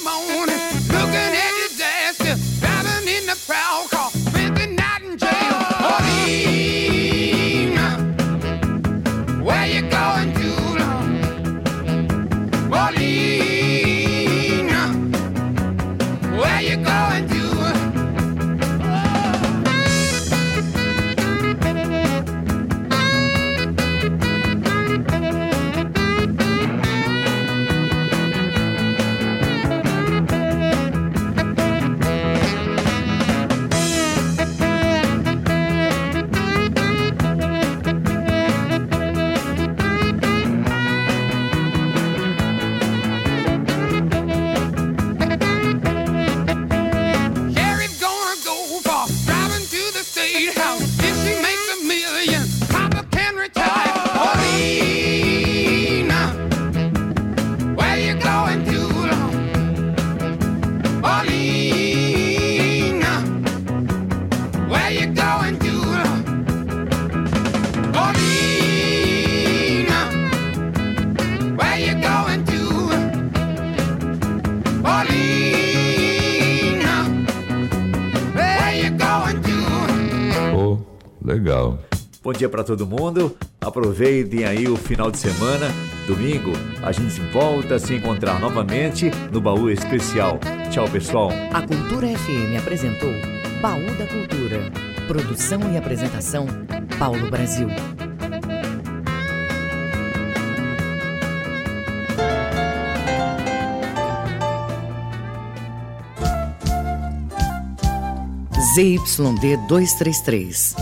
Bom dia para todo mundo. Aproveitem aí o final de semana. Domingo a gente volta a se encontrar novamente no Baú Especial. Tchau, pessoal. A Cultura FM apresentou Baú da Cultura. Produção e apresentação Paulo Brasil. ZYD 233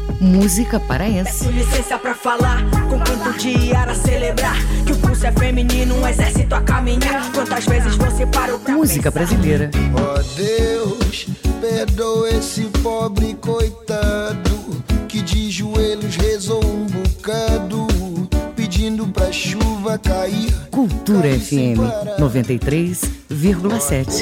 música paraense. Peço licença pra falar, com quanto dia a celebrar que o pulso é feminino, um exército a caminhar. Quantas vezes você parou pra Música pensar? brasileira. Oh Deus, perdoa esse pobre coitado que de joelhos rezou um bocado pedindo pra chuva cair. Cultura FM 93,7.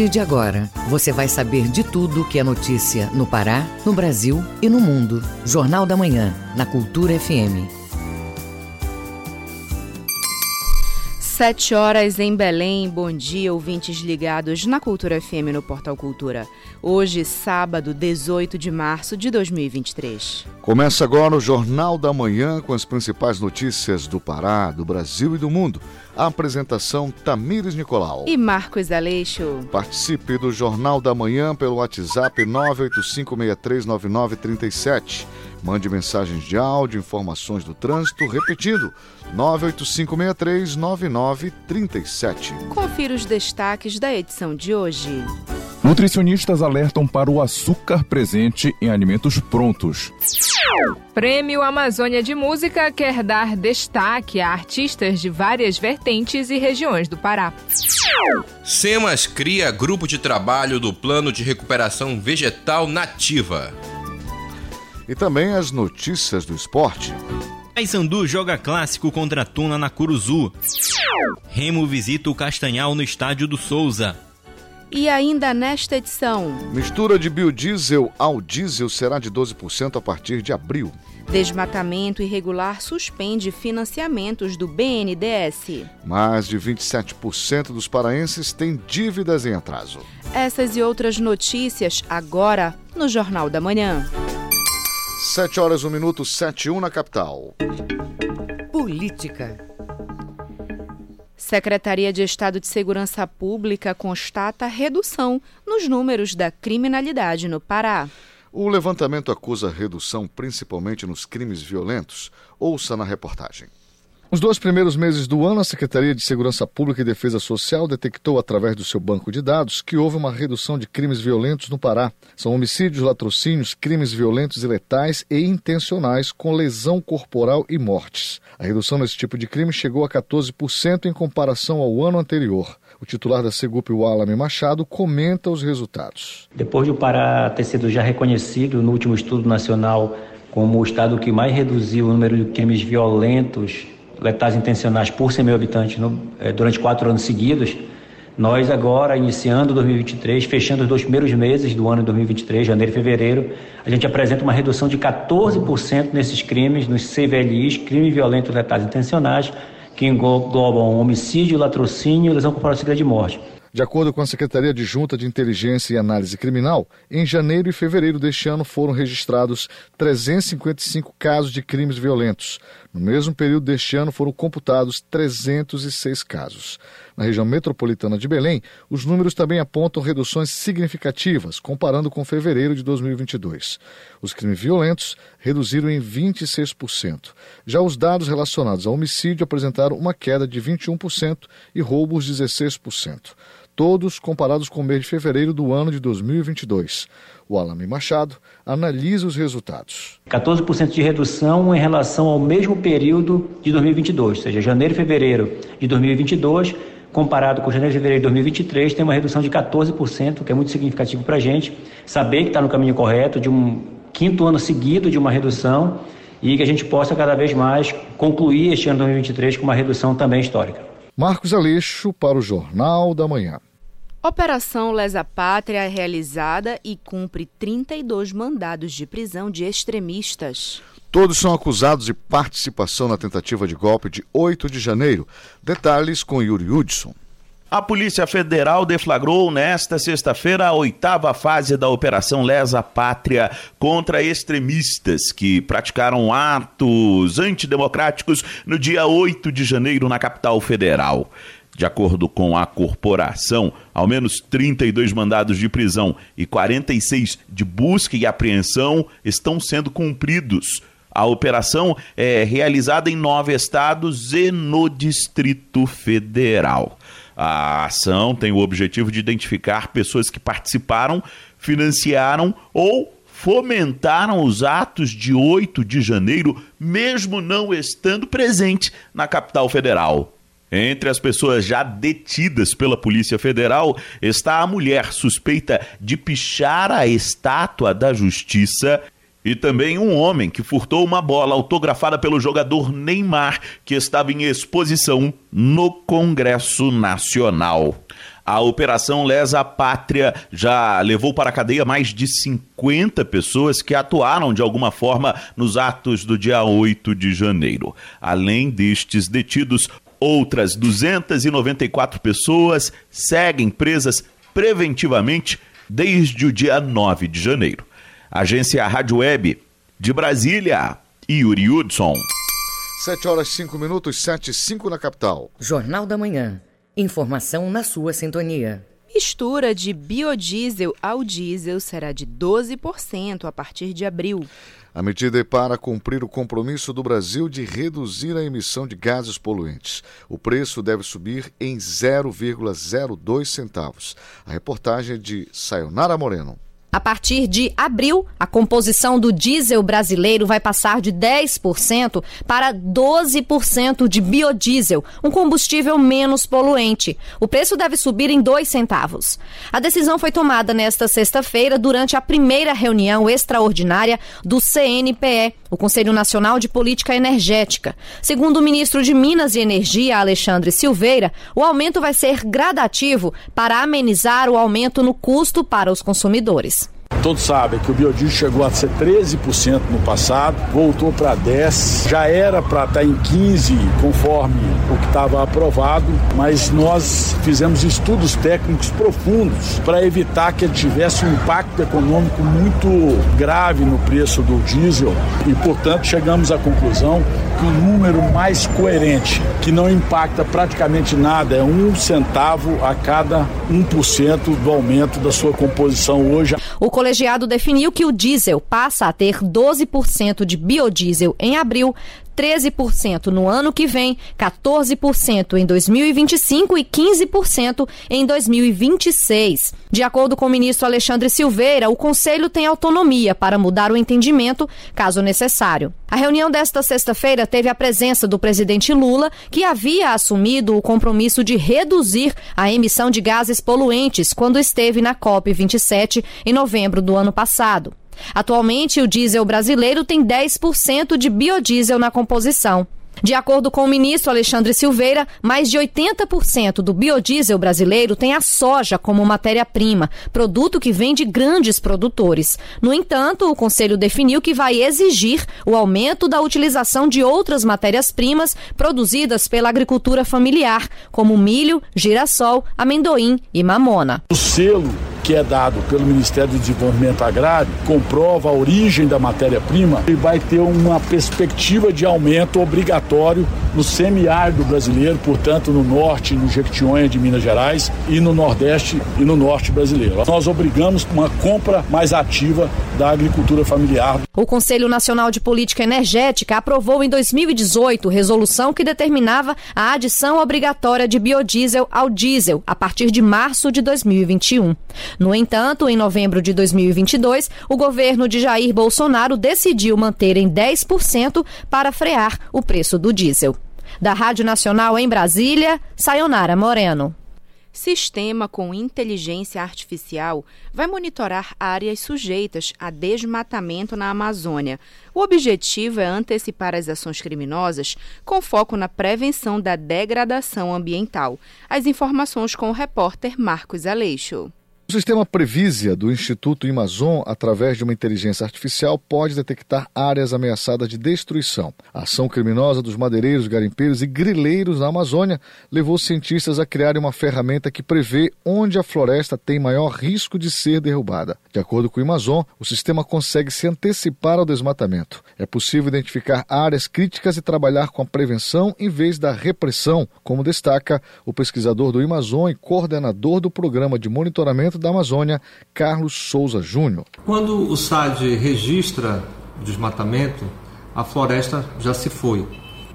Partir de agora, você vai saber de tudo que é notícia no Pará, no Brasil e no mundo. Jornal da Manhã, na Cultura FM. Sete horas em Belém. Bom dia, ouvintes ligados na Cultura FM no Portal Cultura. Hoje, sábado, 18 de março de 2023. Começa agora o Jornal da Manhã com as principais notícias do Pará, do Brasil e do mundo. A apresentação Tamires Nicolau. E Marcos Aleixo. Participe do Jornal da Manhã pelo WhatsApp 985639937. Mande mensagens de áudio, informações do trânsito, repetindo 985639937. Confira os destaques da edição de hoje. Nutricionistas alertam para o açúcar presente em alimentos prontos. Prêmio Amazônia de Música quer dar destaque a artistas de várias vertentes e regiões do Pará. SEMAS cria grupo de trabalho do Plano de Recuperação Vegetal Nativa. E também as notícias do esporte. Paysandu joga clássico contra Tuna na Curuzu. Remo visita o Castanhal no estádio do Souza. E ainda nesta edição. Mistura de biodiesel ao diesel será de 12% a partir de abril. Desmatamento irregular suspende financiamentos do BNDES. Mais de 27% dos paraenses têm dívidas em atraso. Essas e outras notícias agora no Jornal da Manhã. 7 horas, 1 minuto, 7 e 1 na capital. Política. Secretaria de Estado de Segurança Pública constata redução nos números da criminalidade no Pará. O levantamento acusa redução principalmente nos crimes violentos. Ouça na reportagem. Nos dois primeiros meses do ano, a Secretaria de Segurança Pública e Defesa Social detectou, através do seu banco de dados, que houve uma redução de crimes violentos no Pará. São homicídios, latrocínios, crimes violentos e letais e intencionais com lesão corporal e mortes. A redução nesse tipo de crime chegou a 14% em comparação ao ano anterior. O titular da Segup, Walame Machado, comenta os resultados. Depois de o Pará ter sido já reconhecido no último estudo nacional como o estado que mais reduziu o número de crimes violentos letais intencionais por 100 mil habitantes no, é, durante quatro anos seguidos, nós agora, iniciando 2023, fechando os dois primeiros meses do ano de 2023, janeiro e fevereiro, a gente apresenta uma redução de 14% nesses crimes, nos CVLIs, crimes violentos letais intencionais, que englobam homicídio, latrocínio e lesão corporal de morte. De acordo com a Secretaria de Junta de Inteligência e Análise Criminal, em janeiro e fevereiro deste ano foram registrados 355 casos de crimes violentos. No mesmo período deste ano foram computados 306 casos. Na região metropolitana de Belém, os números também apontam reduções significativas, comparando com fevereiro de 2022. Os crimes violentos reduziram em 26%. Já os dados relacionados ao homicídio apresentaram uma queda de 21% e roubos 16% todos comparados com o mês de fevereiro do ano de 2022. O Alame Machado analisa os resultados. 14% de redução em relação ao mesmo período de 2022, ou seja, janeiro e fevereiro de 2022, comparado com janeiro e fevereiro de 2023, tem uma redução de 14%, que é muito significativo para a gente. Saber que está no caminho correto, de um quinto ano seguido de uma redução, e que a gente possa cada vez mais concluir este ano de 2023 com uma redução também histórica. Marcos Aleixo para o Jornal da Manhã. Operação Lesa Pátria é realizada e cumpre 32 mandados de prisão de extremistas. Todos são acusados de participação na tentativa de golpe de 8 de janeiro. Detalhes com Yuri Hudson. A Polícia Federal deflagrou nesta sexta-feira a oitava fase da Operação Lesa Pátria contra extremistas que praticaram atos antidemocráticos no dia 8 de janeiro na capital federal. De acordo com a corporação, ao menos 32 mandados de prisão e 46 de busca e apreensão estão sendo cumpridos. A operação é realizada em nove estados e no Distrito Federal. A ação tem o objetivo de identificar pessoas que participaram, financiaram ou fomentaram os atos de 8 de janeiro, mesmo não estando presente na capital federal. Entre as pessoas já detidas pela Polícia Federal está a mulher suspeita de pichar a estátua da Justiça e também um homem que furtou uma bola autografada pelo jogador Neymar, que estava em exposição no Congresso Nacional. A Operação Lesa Pátria já levou para a cadeia mais de 50 pessoas que atuaram de alguma forma nos atos do dia 8 de janeiro. Além destes detidos, Outras 294 pessoas seguem presas preventivamente desde o dia 9 de janeiro. Agência Rádio Web de Brasília, Yuri Hudson. 7 horas 5 minutos, 7 e 5 na capital. Jornal da Manhã. Informação na sua sintonia. Mistura de biodiesel ao diesel será de 12% a partir de abril. A medida é para cumprir o compromisso do Brasil de reduzir a emissão de gases poluentes. O preço deve subir em 0,02 centavos. A reportagem é de Sayonara Moreno. A partir de abril, a composição do diesel brasileiro vai passar de 10% para 12% de biodiesel, um combustível menos poluente. O preço deve subir em 2 centavos. A decisão foi tomada nesta sexta-feira durante a primeira reunião extraordinária do CNPE, o Conselho Nacional de Política Energética. Segundo o ministro de Minas e Energia, Alexandre Silveira, o aumento vai ser gradativo para amenizar o aumento no custo para os consumidores. Todos sabem que o biodiesel chegou a ser 13% no passado, voltou para 10%, já era para estar tá em 15% conforme o que estava aprovado, mas nós fizemos estudos técnicos profundos para evitar que ele tivesse um impacto econômico muito grave no preço do diesel e, portanto, chegamos à conclusão que o número mais coerente, que não impacta praticamente nada, é um centavo a cada 1% do aumento da sua composição hoje. O colegiado definiu que o diesel passa a ter 12% de biodiesel em abril, 13% no ano que vem, 14% em 2025 e 15% em 2026. De acordo com o ministro Alexandre Silveira, o Conselho tem autonomia para mudar o entendimento, caso necessário. A reunião desta sexta-feira teve a presença do presidente Lula, que havia assumido o compromisso de reduzir a emissão de gases poluentes quando esteve na COP27 em novembro do ano passado. Atualmente, o diesel brasileiro tem 10% de biodiesel na composição. De acordo com o ministro Alexandre Silveira, mais de 80% do biodiesel brasileiro tem a soja como matéria-prima, produto que vem de grandes produtores. No entanto, o Conselho definiu que vai exigir o aumento da utilização de outras matérias-primas produzidas pela agricultura familiar, como milho, girassol, amendoim e mamona. O selo que é dado pelo Ministério do Desenvolvimento Agrário comprova a origem da matéria-prima e vai ter uma perspectiva de aumento obrigatório no semiárido brasileiro, portanto no norte, no Jequitinhonha de Minas Gerais e no nordeste e no norte brasileiro. Nós obrigamos uma compra mais ativa da agricultura familiar. O Conselho Nacional de Política Energética aprovou em 2018 resolução que determinava a adição obrigatória de biodiesel ao diesel a partir de março de 2021. No entanto, em novembro de 2022, o governo de Jair Bolsonaro decidiu manter em 10% para frear o preço do diesel. Da Rádio Nacional em Brasília, Sayonara Moreno. Sistema com inteligência artificial vai monitorar áreas sujeitas a desmatamento na Amazônia. O objetivo é antecipar as ações criminosas com foco na prevenção da degradação ambiental. As informações com o repórter Marcos Aleixo. O sistema Previsia do Instituto Amazon, através de uma inteligência artificial, pode detectar áreas ameaçadas de destruição. A ação criminosa dos madeireiros, garimpeiros e grileiros na Amazônia levou cientistas a criarem uma ferramenta que prevê onde a floresta tem maior risco de ser derrubada. De acordo com o Amazon, o sistema consegue se antecipar ao desmatamento. É possível identificar áreas críticas e trabalhar com a prevenção em vez da repressão, como destaca o pesquisador do Amazon e coordenador do programa de monitoramento da Amazônia, Carlos Souza Júnior. Quando o SAD registra o desmatamento, a floresta já se foi.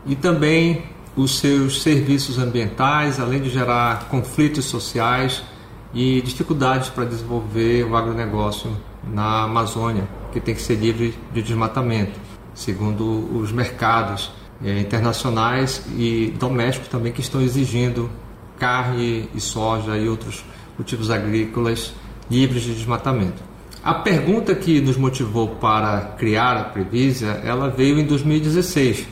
E também os seus serviços ambientais, além de gerar conflitos sociais e dificuldades para desenvolver o agronegócio na Amazônia, que tem que ser livre de desmatamento, segundo os mercados é, internacionais e domésticos também que estão exigindo carne e soja e outros cultivos agrícolas livres de desmatamento. A pergunta que nos motivou para criar a Previsa, ela veio em 2016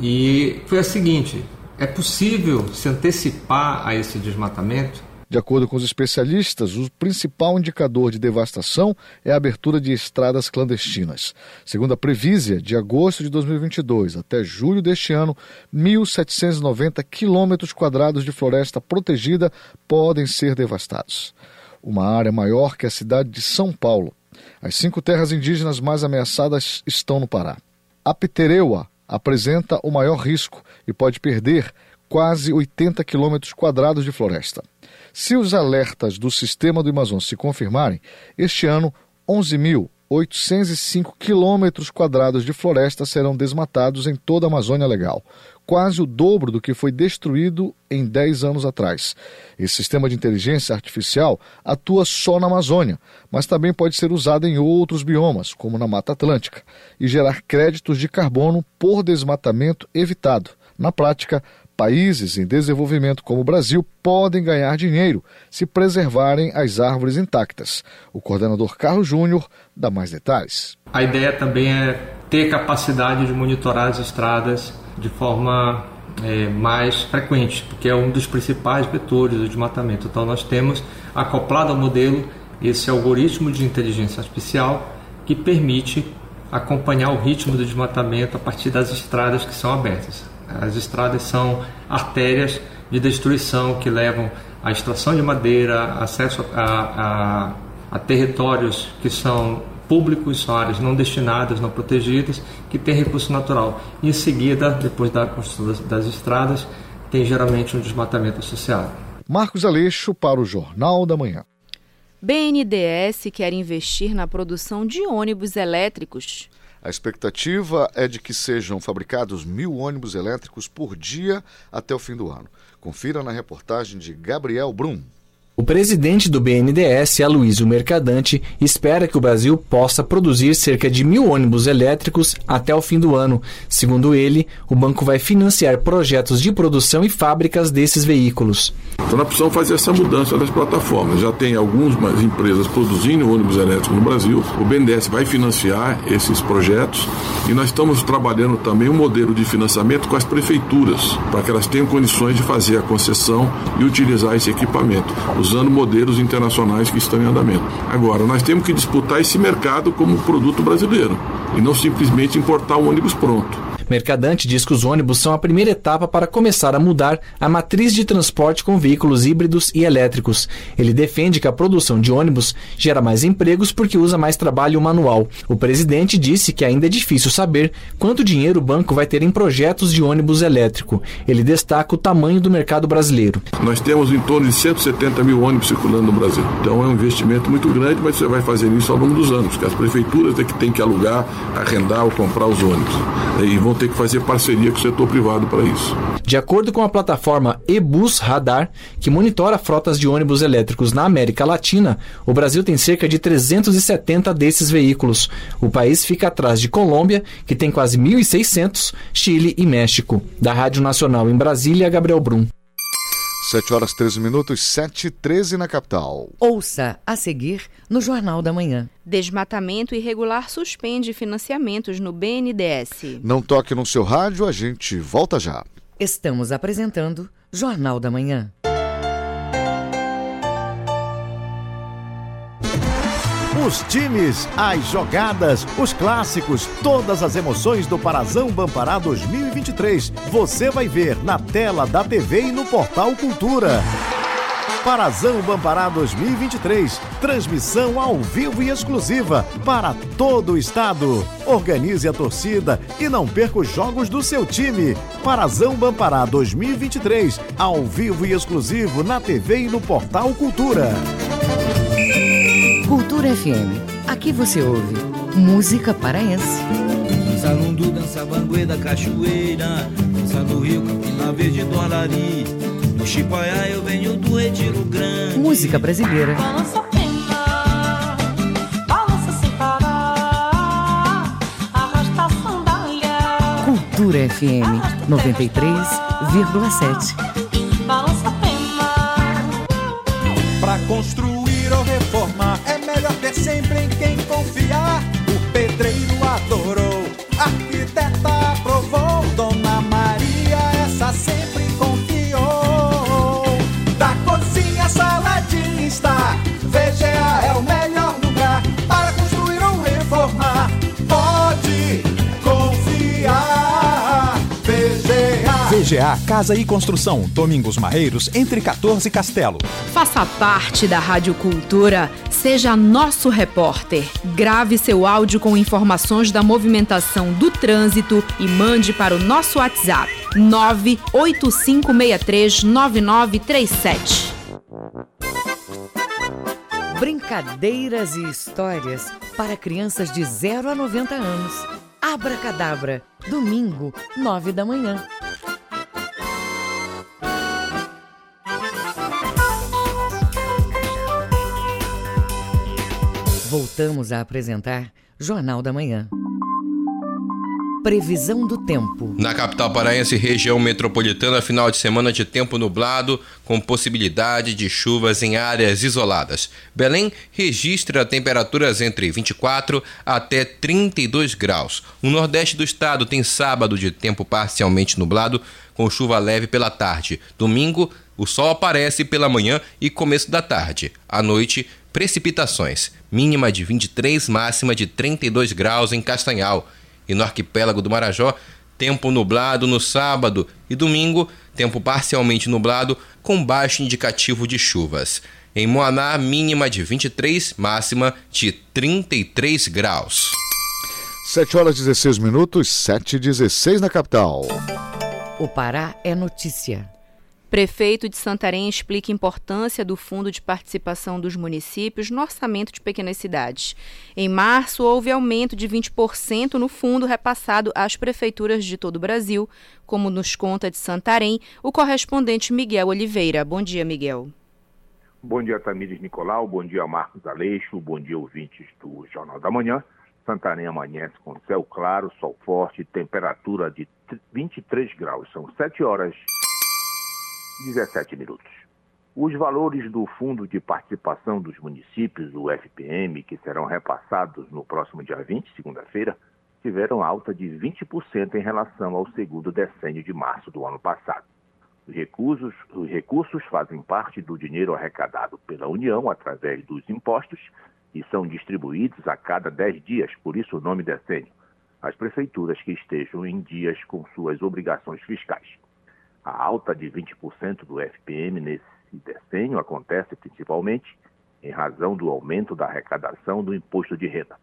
e foi a seguinte: é possível se antecipar a esse desmatamento? De acordo com os especialistas, o principal indicador de devastação é a abertura de estradas clandestinas. Segundo a Previsia, de agosto de 2022 até julho deste ano, 1.790 quilômetros quadrados de floresta protegida podem ser devastados. Uma área maior que a cidade de São Paulo. As cinco terras indígenas mais ameaçadas estão no Pará. A Pitereua apresenta o maior risco e pode perder quase 80 quilômetros quadrados de floresta. Se os alertas do sistema do Amazon se confirmarem, este ano 11.805 quilômetros quadrados de floresta serão desmatados em toda a Amazônia Legal, quase o dobro do que foi destruído em 10 anos atrás. Esse sistema de inteligência artificial atua só na Amazônia, mas também pode ser usado em outros biomas, como na Mata Atlântica, e gerar créditos de carbono por desmatamento evitado. Na prática, Países em desenvolvimento como o Brasil podem ganhar dinheiro se preservarem as árvores intactas. O coordenador Carlos Júnior dá mais detalhes. A ideia também é ter capacidade de monitorar as estradas de forma é, mais frequente, porque é um dos principais vetores do desmatamento. Então, nós temos acoplado ao modelo esse algoritmo de inteligência artificial que permite acompanhar o ritmo do desmatamento a partir das estradas que são abertas. As estradas são artérias de destruição que levam à extração de madeira, acesso a, a, a territórios que são públicos, são áreas não destinadas, não protegidas, que têm recurso natural. E em seguida, depois da construção das, das estradas, tem geralmente um desmatamento associado. Marcos Aleixo para o Jornal da Manhã. BNDES quer investir na produção de ônibus elétricos. A expectativa é de que sejam fabricados mil ônibus elétricos por dia até o fim do ano. Confira na reportagem de Gabriel Brum. O presidente do BNDES, Aloysio Mercadante, espera que o Brasil possa produzir cerca de mil ônibus elétricos até o fim do ano. Segundo ele, o banco vai financiar projetos de produção e fábricas desses veículos. Então nós precisamos fazer essa mudança das plataformas. Já tem algumas empresas produzindo ônibus elétricos no Brasil. O BNDES vai financiar esses projetos e nós estamos trabalhando também um modelo de financiamento com as prefeituras, para que elas tenham condições de fazer a concessão e utilizar esse equipamento usando modelos internacionais que estão em andamento. Agora, nós temos que disputar esse mercado como produto brasileiro e não simplesmente importar um ônibus pronto. Mercadante diz que os ônibus são a primeira etapa para começar a mudar a matriz de transporte com veículos híbridos e elétricos. Ele defende que a produção de ônibus gera mais empregos porque usa mais trabalho manual. O presidente disse que ainda é difícil saber quanto dinheiro o banco vai ter em projetos de ônibus elétrico. Ele destaca o tamanho do mercado brasileiro. Nós temos em torno de 170 mil ônibus circulando no Brasil. Então é um investimento muito grande, mas você vai fazer isso ao longo dos anos, que as prefeituras é que têm que alugar, arrendar ou comprar os ônibus. E vão ter que fazer parceria com o setor privado para isso. De acordo com a plataforma eBus Radar, que monitora frotas de ônibus elétricos na América Latina, o Brasil tem cerca de 370 desses veículos. O país fica atrás de Colômbia, que tem quase 1.600, Chile e México. Da Rádio Nacional em Brasília, Gabriel Brum. 7 horas 13 minutos, 7 e 13 na capital. Ouça a seguir no Jornal da Manhã. Desmatamento irregular suspende financiamentos no BNDES. Não toque no seu rádio, a gente volta já. Estamos apresentando Jornal da Manhã. Os times, as jogadas, os clássicos, todas as emoções do Parazão Bampará 2023. Você vai ver na tela da TV e no portal Cultura. Parazão Bampará 2023. Transmissão ao vivo e exclusiva para todo o estado. Organize a torcida e não perca os jogos do seu time. Parazão Bampará 2023. Ao vivo e exclusivo na TV e no portal Cultura. Cultura FM. Aqui você ouve música paraense. Salundu dança banguê da cachoeira, dança do rio Campina Verde do Alari. Do Chipaiá eu venho do Retiro Grande. Música brasileira. Balança a pena, balança sem parar, arrasta a sandália. Cultura FM 93,7. Balança a pena. Pra construir VGA Casa e Construção, Domingos Marreiros, entre 14 e Castelo. Faça parte da Rádio Cultura, seja nosso repórter. Grave seu áudio com informações da movimentação do trânsito e mande para o nosso WhatsApp 985639937. Brincadeiras e histórias para crianças de 0 a 90 anos. Abracadabra, domingo, 9 da manhã. Voltamos a apresentar Jornal da Manhã. Previsão do tempo. Na capital paraense, região metropolitana, final de semana de tempo nublado, com possibilidade de chuvas em áreas isoladas. Belém registra temperaturas entre 24 até 32 graus. O nordeste do estado tem sábado de tempo parcialmente nublado, com chuva leve pela tarde. Domingo, O sol aparece pela manhã e começo da tarde. À noite, precipitações, mínima de 23, máxima de 32 graus em Castanhal. E no arquipélago do Marajó, tempo nublado no sábado e domingo, tempo parcialmente nublado com baixo indicativo de chuvas. Em Moaná, mínima de 23, máxima de 33 graus. 7 horas 16 minutos, 7 e 16 na capital. O Pará é notícia. Prefeito de Santarém explica a importância do Fundo de Participação dos Municípios no orçamento de pequenas cidades. Em março, houve aumento de 20% no fundo repassado às prefeituras de todo o Brasil, como nos conta de Santarém o correspondente Miguel Oliveira. Bom dia, Miguel. Bom dia, Tamires Nicolau. Bom dia, Marcos Aleixo. Bom dia, ouvintes do Jornal da Manhã. Santarém amanhece com céu claro, sol forte, temperatura de 23 graus. São 7 horas 17 minutos. Os valores do Fundo de Participação dos Municípios, o FPM, que serão repassados no próximo dia 20, segunda-feira, tiveram alta de 20% em relação ao segundo decênio de março do ano passado. Os recursos, os recursos fazem parte do dinheiro arrecadado pela União através dos impostos e são distribuídos a cada 10 dias, por isso o nome decênio, às prefeituras que estejam em dias com suas obrigações fiscais. A alta de 20% do FPM nesse decênio acontece principalmente em razão do aumento da arrecadação do imposto de renda.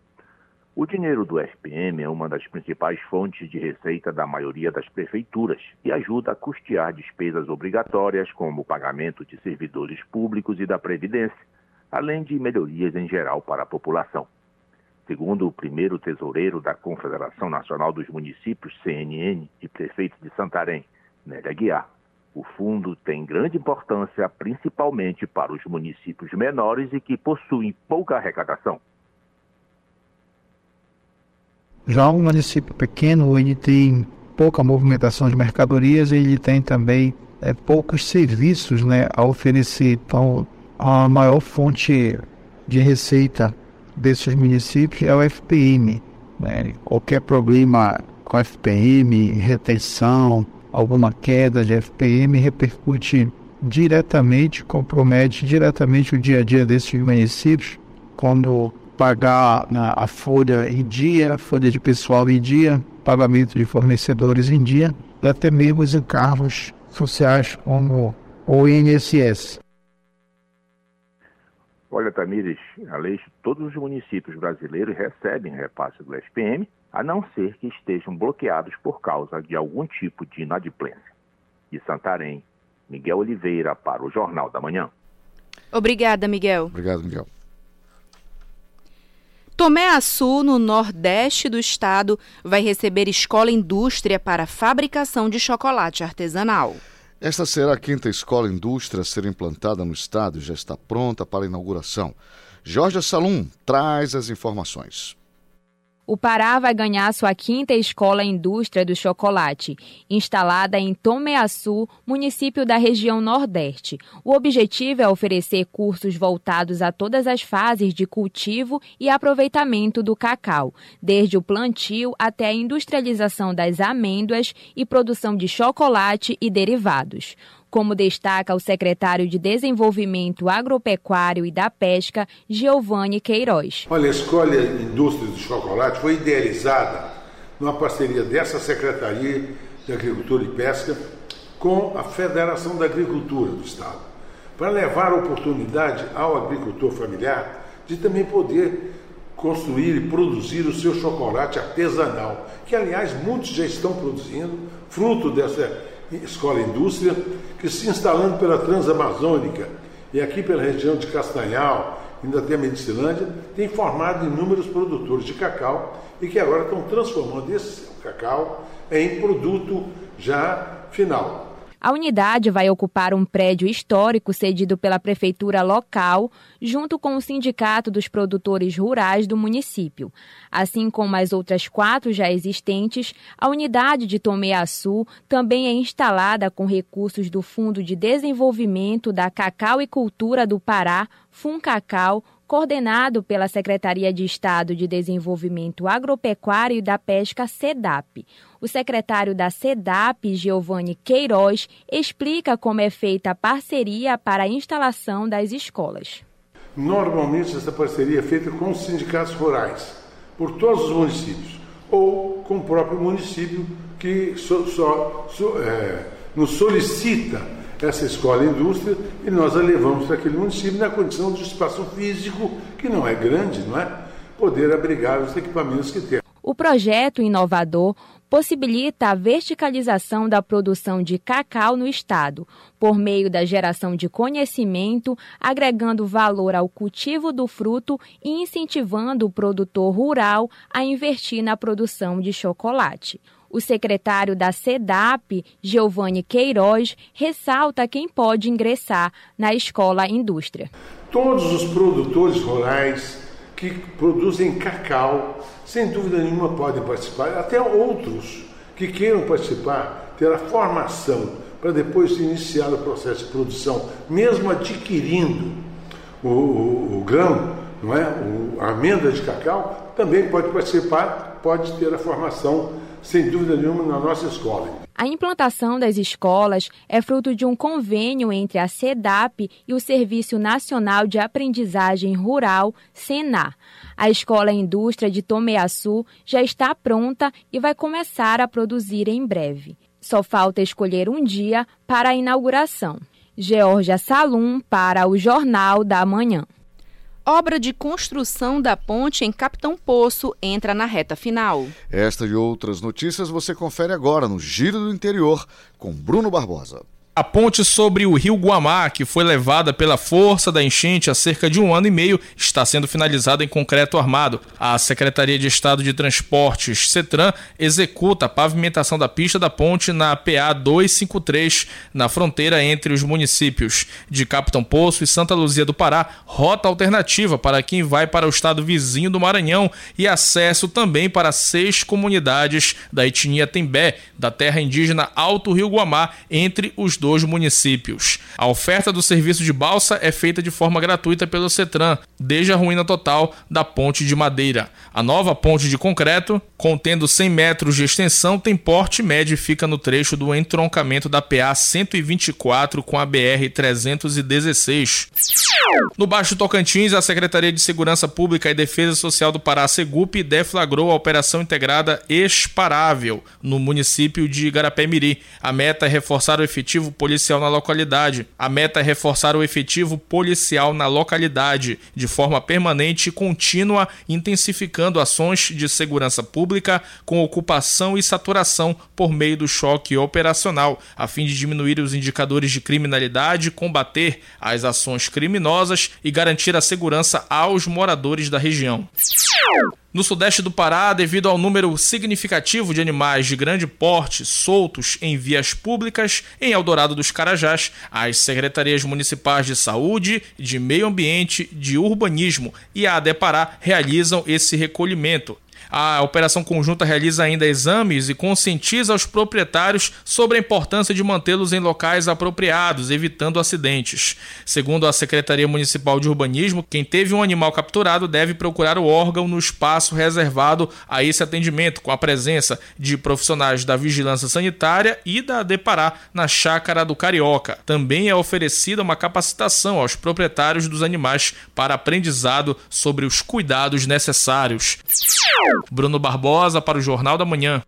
O dinheiro do FPM é uma das principais fontes de receita da maioria das prefeituras e ajuda a custear despesas obrigatórias, como o pagamento de servidores públicos e da Previdência, além de melhorias em geral para a população. Segundo o primeiro tesoureiro da Confederação Nacional dos Municípios, CNN, e prefeito de Santarém, Nélia Guiar, o fundo tem grande importância principalmente para os municípios menores e que possuem pouca arrecadação. Já um município pequeno, ele tem pouca movimentação de mercadorias, ele tem também é, poucos serviços né, a oferecer. Então, a maior fonte de receita desses municípios é o FPM. Né? Qualquer problema com FPM, retenção, alguma queda de FPM repercute diretamente, compromete diretamente o dia a dia desses municípios, quando pagar a folha em dia, a folha de pessoal em dia, pagamento de fornecedores em dia, até mesmo os encargos sociais como o INSS. Olha, Tamires, Aleixo, todos os municípios brasileiros recebem repasse do FPM, a não ser que estejam bloqueados por causa de algum tipo de inadimplência. De Santarém, Miguel Oliveira para o Jornal da Manhã. Obrigada, Miguel. Obrigado, Miguel. Tomé Açu, no nordeste do estado, vai receber escola indústria para fabricação de chocolate artesanal. Esta será a quinta escola indústria a ser implantada no estado e já está pronta para a inauguração. Jorge Salum traz as informações. O Pará vai ganhar sua quinta escola indústria do chocolate, instalada em Tomeaçu, município da região Nordeste. O objetivo é oferecer cursos voltados a todas as fases de cultivo e aproveitamento do cacau, desde o plantio até a industrialização das amêndoas e produção de chocolate e derivados como destaca o secretário de Desenvolvimento Agropecuário e da Pesca, Giovanni Queiroz. Olha, a Escola Indústria do Chocolate foi idealizada numa parceria dessa Secretaria de Agricultura e Pesca com a Federação da Agricultura do Estado, para levar a oportunidade ao agricultor familiar de também poder construir e produzir o seu chocolate artesanal, que aliás muitos já estão produzindo, fruto dessa escola indústria, que se instalando pela Transamazônica e aqui pela região de Castanhal, ainda até Medicilândia, tem formado inúmeros produtores de cacau e que agora estão transformando esse cacau em produto já final. A unidade vai ocupar um prédio histórico cedido pela prefeitura local, junto com o Sindicato dos Produtores Rurais do município. Assim como as outras quatro já existentes, a unidade de Tomeaçu também é instalada com recursos do Fundo de Desenvolvimento da Cacau e Cultura do Pará, FUNCACAU, coordenado pela Secretaria de Estado de Desenvolvimento Agropecuário e da Pesca, SEDAP. O secretário da SEDAP, Giovanni Queiroz, explica como é feita a parceria para a instalação das escolas. Normalmente, essa parceria é feita com os sindicatos rurais, por todos os municípios, ou com o próprio município que so, so, so, é, nos solicita essa escola indústria e nós a levamos para aquele município na condição de espaço físico, que não é grande, não é? Poder abrigar os equipamentos que tem. O projeto inovador possibilita a verticalização da produção de cacau no estado, por meio da geração de conhecimento, agregando valor ao cultivo do fruto e incentivando o produtor rural a investir na produção de chocolate. O secretário da SEDAP, Giovanni Queiroz, ressalta quem pode ingressar na escola indústria. Todos os produtores rurais que produzem cacau, sem dúvida nenhuma podem participar, até outros que queiram participar, ter a formação para depois iniciar o processo de produção, mesmo adquirindo o, o, o grão, não é? O, a amenda de cacau, também pode participar, pode ter a formação sem dúvida nenhuma, na nossa escola. A implantação das escolas é fruto de um convênio entre a SEDAP e o Serviço Nacional de Aprendizagem Rural, SENAR. A Escola Indústria de Tomeaçu já está pronta e vai começar a produzir em breve. Só falta escolher um dia para a inauguração. Georgia Salum para o Jornal da Manhã. Obra de construção da ponte em Capitão Poço entra na reta final. Esta e outras notícias você confere agora no Giro do Interior com Bruno Barbosa. A ponte sobre o rio Guamá, que foi levada pela força da enchente há cerca de um ano e meio, está sendo finalizada em concreto armado. A Secretaria de Estado de Transportes, CETRAN, executa a pavimentação da pista da ponte na PA 253, na fronteira entre os municípios de Capitão Poço e Santa Luzia do Pará, rota alternativa para quem vai para o estado vizinho do Maranhão e acesso também para seis comunidades da etnia Tembé, da terra indígena Alto Rio Guamá, entre os dos municípios. A oferta do serviço de balsa é feita de forma gratuita pelo CETRAN, desde a ruína total da ponte de madeira. A nova ponte de concreto, contendo 100 metros de extensão, tem porte médio e fica no trecho do entroncamento da PA 124 com a BR 316. No Baixo Tocantins, a Secretaria de Segurança Pública e Defesa Social do Pará, Segup, deflagrou a Operação Integrada Esparável no município de Igarapé-Miri. A meta é reforçar o efetivo policial na localidade. A meta é reforçar o efetivo policial na localidade de forma permanente e contínua, intensificando ações de segurança pública com ocupação e saturação por meio do choque operacional, a fim de diminuir os indicadores de criminalidade, combater as ações criminosas e garantir a segurança aos moradores da região. No sudeste do Pará, devido ao número significativo de animais de grande porte soltos em vias públicas em Eldorado dos Carajás, as secretarias municipais de saúde, de meio ambiente, de urbanismo e a ADEPará realizam esse recolhimento. A operação conjunta realiza ainda exames e conscientiza os proprietários sobre a importância de mantê-los em locais apropriados, evitando acidentes. Segundo a Secretaria Municipal de Urbanismo, quem teve um animal capturado deve procurar o órgão no espaço reservado a esse atendimento, com a presença de profissionais da Vigilância Sanitária e da Depará na Chácara do Carioca. Também é oferecida uma capacitação aos proprietários dos animais para aprendizado sobre os cuidados necessários. Bruno Barbosa para o Jornal da Manhã.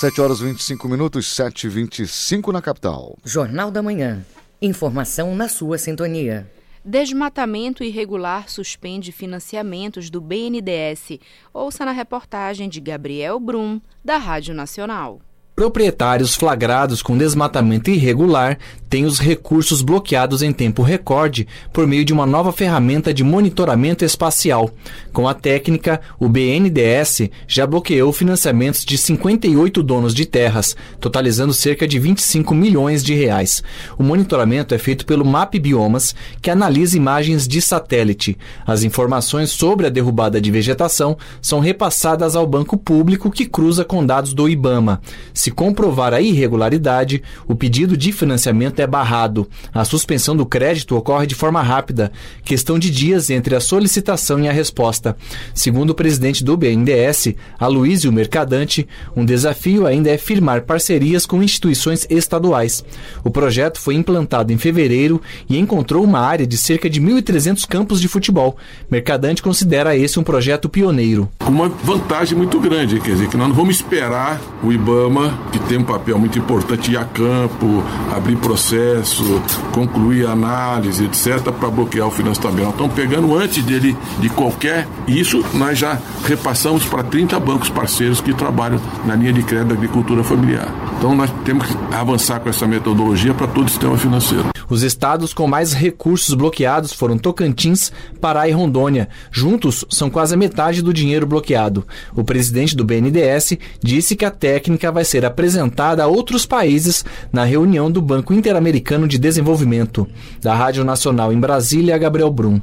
7 horas 25 minutos, 7 e 25 na capital. Jornal da Manhã. Informação na sua sintonia. Desmatamento irregular suspende financiamentos do BNDES. Ouça na reportagem de Gabriel Brum, da Rádio Nacional. Proprietários flagrados com desmatamento irregular têm os recursos bloqueados em tempo recorde por meio de uma nova ferramenta de monitoramento espacial. Com a técnica, o BNDES já bloqueou financiamentos de 58 donos de terras, totalizando cerca de 25 milhões de reais. O monitoramento é feito pelo MAP Biomas, que analisa imagens de satélite. As informações sobre a derrubada de vegetação são repassadas ao banco público que cruza com dados do IBAMA. Se comprovar a irregularidade, o pedido de financiamento é barrado. A suspensão do crédito ocorre de forma rápida, questão de dias entre a solicitação e a resposta. Segundo o presidente do BNDES, Aloysio Mercadante, um desafio ainda é firmar parcerias com instituições estaduais. O projeto foi implantado em fevereiro e encontrou uma área de cerca de 1.300 campos de futebol. Mercadante considera esse um projeto pioneiro. Uma vantagem muito grande, quer dizer, que nós não vamos esperar o IBAMA, que tem um papel muito importante, ir a campo, abrir processo, concluir análise, etc., para bloquear o financiamento. Estamos pegando antes dele de qualquer. Isso nós já repassamos para 30 bancos parceiros que trabalham na linha de crédito da agricultura familiar. Então nós temos que avançar com essa metodologia para todo o sistema financeiro. Os estados com mais recursos bloqueados foram Tocantins, Pará e Rondônia. Juntos, são quase a metade do dinheiro bloqueado. O presidente do BNDES disse que a técnica vai ser apresentada a outros países na reunião do Banco Interamericano de Desenvolvimento. Da Rádio Nacional em Brasília, Gabriel Brum.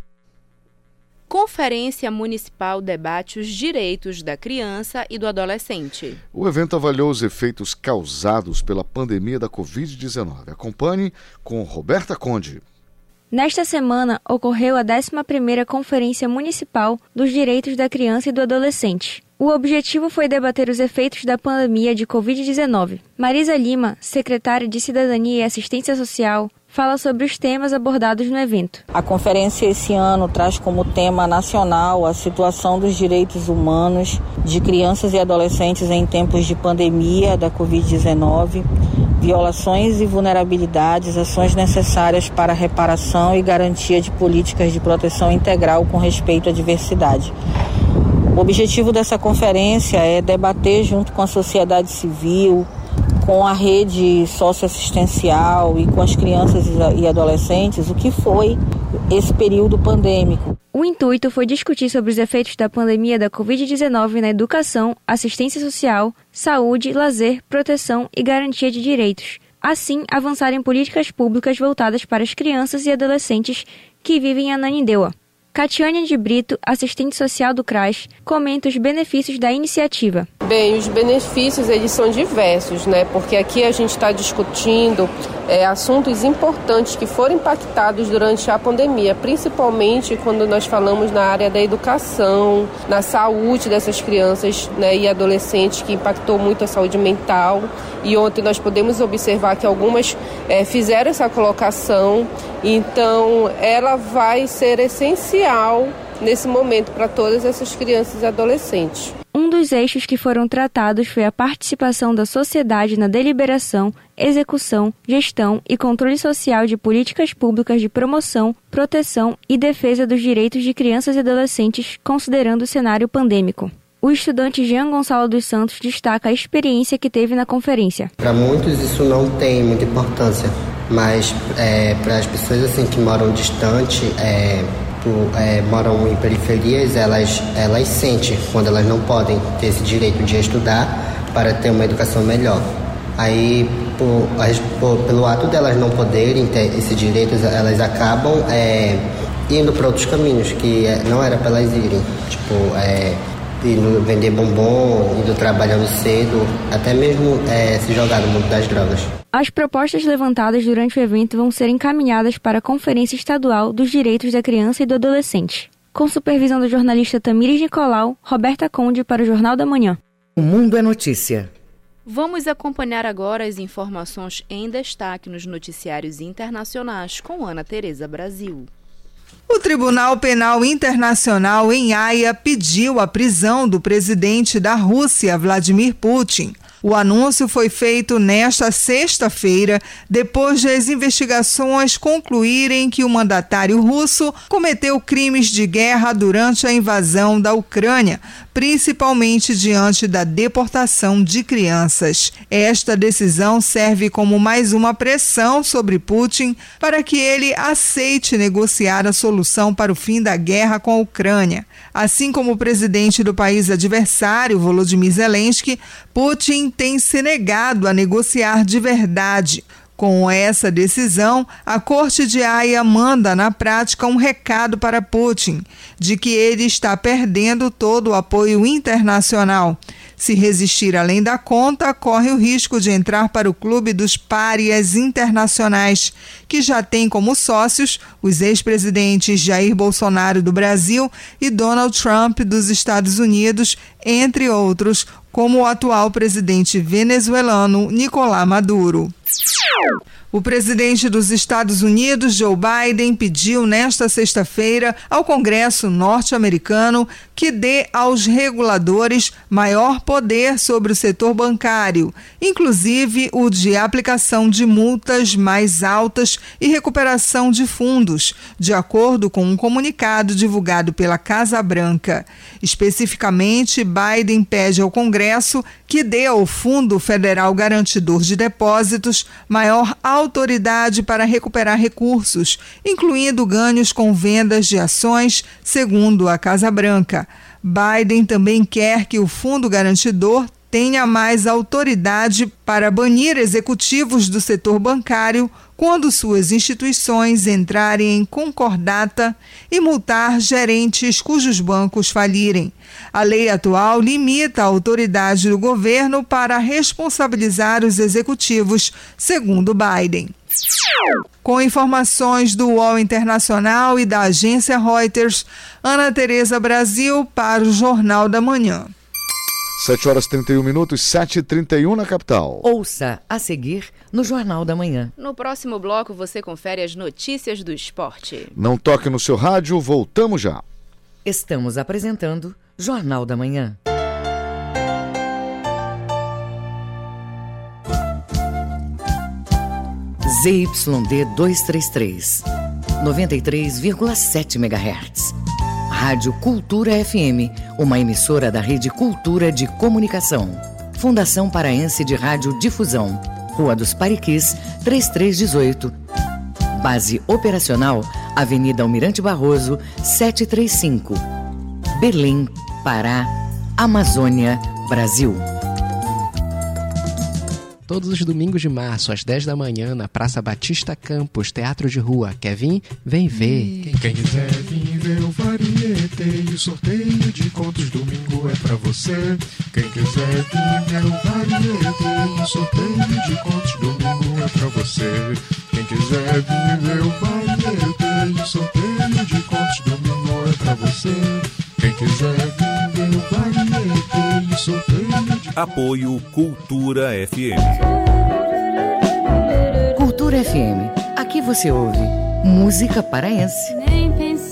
Conferência Municipal debate os direitos da criança e do adolescente. O evento avaliou os efeitos causados pela pandemia da Covid-19. Acompanhe com Roberta Conde. Nesta semana ocorreu a 11ª Conferência Municipal dos Direitos da Criança e do Adolescente. O objetivo foi debater os efeitos da pandemia de Covid-19. Marisa Lima, secretária de Cidadania e Assistência Social, fala sobre os temas abordados no evento. A conferência esse ano traz como tema nacional a situação dos direitos humanos de crianças e adolescentes em tempos de pandemia da Covid-19, violações e vulnerabilidades, ações necessárias para reparação e garantia de políticas de proteção integral com respeito à diversidade. O objetivo dessa conferência é debater junto com a sociedade civil, com a rede socioassistencial e com as crianças e adolescentes o que foi esse período pandêmico. O intuito foi discutir sobre os efeitos da pandemia da Covid-19 na educação, assistência social, saúde, lazer, proteção e garantia de direitos. Assim, avançar em políticas públicas voltadas para as crianças e adolescentes que vivem em Ananindeua. Catiane de Brito, assistente social do CRAS, comenta os benefícios da iniciativa. Bem, os benefícios eles são diversos, né? Porque aqui a gente está discutindo é, assuntos importantes que foram impactados durante a pandemia, principalmente quando nós falamos na área da educação, na saúde dessas crianças né, e adolescentes, que impactou muito a saúde mental. E ontem nós podemos observar que algumas é, fizeram essa colocação, então ela vai ser essencial nesse momento para todas essas crianças e adolescentes. Um dos eixos que foram tratados foi a participação da sociedade na deliberação, execução, gestão e controle social de políticas públicas de promoção, proteção e defesa dos direitos de crianças e adolescentes, considerando o cenário pandêmico. O estudante Jean Gonçalo dos Santos destaca a experiência que teve na conferência. Para muitos isso não tem muita importância, mas é, para as pessoas assim que moram distante, é, é, moram em periferias, elas, elas sentem quando elas não podem ter esse direito de estudar para ter uma educação melhor. Aí, por, por, pelo ato delas não poderem ter esse direito, elas acabam é, indo para outros caminhos que é, não era para elas irem. Tipo, é, indo vender bombom, indo trabalhando cedo, até mesmo é, se jogar no mundo das drogas. As propostas levantadas durante o evento vão ser encaminhadas para a Conferência Estadual dos Direitos da Criança e do Adolescente. Com supervisão do jornalista Tamires Nicolau, Roberta Conde para o Jornal da Manhã. O Mundo é Notícia. Vamos acompanhar agora as informações em destaque nos noticiários internacionais com Ana Tereza Brasil. O Tribunal Penal Internacional em Haia pediu a prisão do presidente da Rússia, Vladimir Putin. O anúncio foi feito nesta sexta-feira, depois das investigações concluírem que o mandatário russo cometeu crimes de guerra durante a invasão da Ucrânia, principalmente diante da deportação de crianças. Esta decisão serve como mais uma pressão sobre Putin para que ele aceite negociar a solução para o fim da guerra com a Ucrânia. Assim como o presidente do país adversário, Volodymyr Zelensky, Putin tem se negado a negociar de verdade. Com essa decisão, a Corte de Haia manda na prática um recado para Putin de que ele está perdendo todo o apoio internacional. Se resistir além da conta, corre o risco de entrar para o clube dos párias internacionais, que já tem como sócios os ex-presidentes Jair Bolsonaro do Brasil e Donald Trump dos Estados Unidos, entre outros, como o atual presidente venezuelano Nicolás Maduro. O presidente dos Estados Unidos, Joe Biden, pediu nesta sexta-feira ao Congresso norte-americano que dê aos reguladores maior poder sobre o setor bancário, inclusive o de aplicação de multas mais altas e recuperação de fundos, de acordo com um comunicado divulgado pela Casa Branca. Especificamente, Biden pede ao Congresso que dê ao Fundo Federal Garantidor de Depósitos maior autoridade para recuperar recursos, incluindo ganhos com vendas de ações, segundo a Casa Branca. Biden também quer que o fundo garantidor tenha mais autoridade para banir executivos do setor bancário quando suas instituições entrarem em concordata e multar gerentes cujos bancos falirem. A lei atual limita a autoridade do governo para responsabilizar os executivos, segundo Biden. Com informações do UOL Internacional e da agência Reuters, Ana Tereza Brasil para o Jornal da Manhã. 7 horas 31 minutos, 7h31 na capital. Ouça a seguir no Jornal da Manhã. No próximo bloco você confere as notícias do esporte. Não toque no seu rádio, voltamos já. Estamos apresentando Jornal da Manhã. ZYD 233, 93,7 MHz. Rádio Cultura FM, uma emissora da Rede Cultura de Comunicação. Fundação Paraense de Rádio Difusão, Rua dos Pariquis, 3318. Base operacional, Avenida Almirante Barroso, 735. Belém, Pará, Amazônia, Brasil. Todos os domingos de março, às 10 da manhã, na Praça Batista Campos, Teatro de Rua. Quer vir? Vem ver. Quem quiser vir ver o variete e o sorteio de contos domingo é pra você. Quem quiser vir ver o variete e o sorteio de contos domingo é pra você. Quem quiser vir ver o variete e o sorteio de contos domingo é pra você. Quem quiser vir ver o variete e o sorteio de Apoio Cultura FM. Cultura FM. Aqui você ouve música paraense. Nem pensei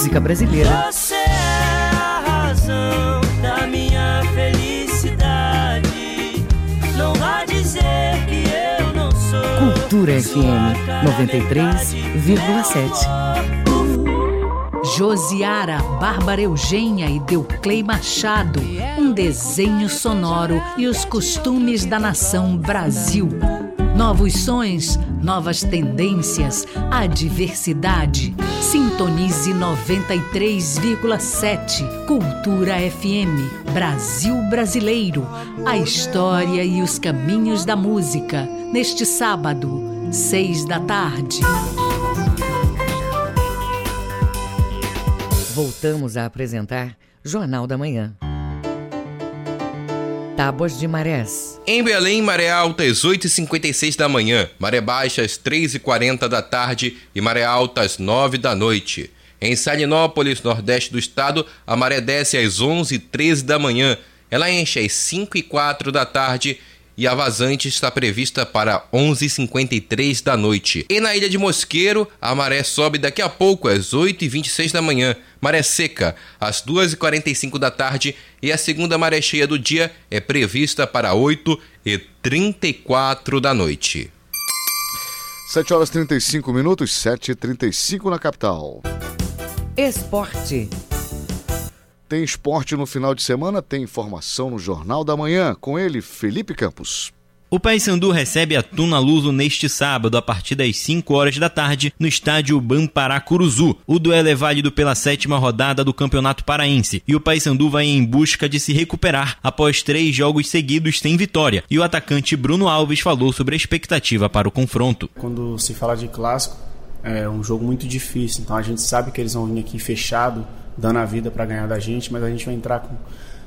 Música brasileira. Você é a razão da minha felicidade. Não vá dizer que eu não sou. Cultura FM 93,7. Josiara, Bárbara Eugênia e Deuclei Machado. Um desenho sonoro e os costumes da nação Brasil. Novos sons, novas tendências, a diversidade. Sintonize 93,7. Cultura FM. Brasil Brasileiro. A história e os caminhos da música. Neste sábado, seis da tarde. Voltamos a apresentar Jornal da Manhã. Tábuas de Marés. Em Belém, maré alta às 8h56 da manhã, maré baixa às 3h40 da tarde e maré alta às 9 da noite. Em Salinópolis, nordeste do estado, a maré desce às 11h13 da manhã. Ela enche às 5h04 da tarde e a vazante está prevista para 11h53 da noite. E na ilha de Mosqueiro, a maré sobe daqui a pouco às 8h26 da manhã. Maré seca às 2h45 da tarde e a segunda maré cheia do dia é prevista para 8h34 da noite. 7 horas 35 minutos, 7h35 na capital. Esporte. Tem esporte no final de semana, tem informação no Jornal da Manhã. Com ele, Felipe Campos. O Paysandu recebe a Tuna Luso neste sábado, a partir das 5 horas da tarde, no estádio Bampará Curuzu. O duelo é válido pela sétima rodada do Campeonato Paraense e o Paysandu vai em busca de se recuperar após três jogos seguidos sem vitória. E o atacante Bruno Alves falou sobre a expectativa para o confronto. Quando se fala de clássico, é um jogo muito difícil. Então a gente sabe que eles vão vir aqui fechado, dando a vida para ganhar da gente, mas a gente vai entrar com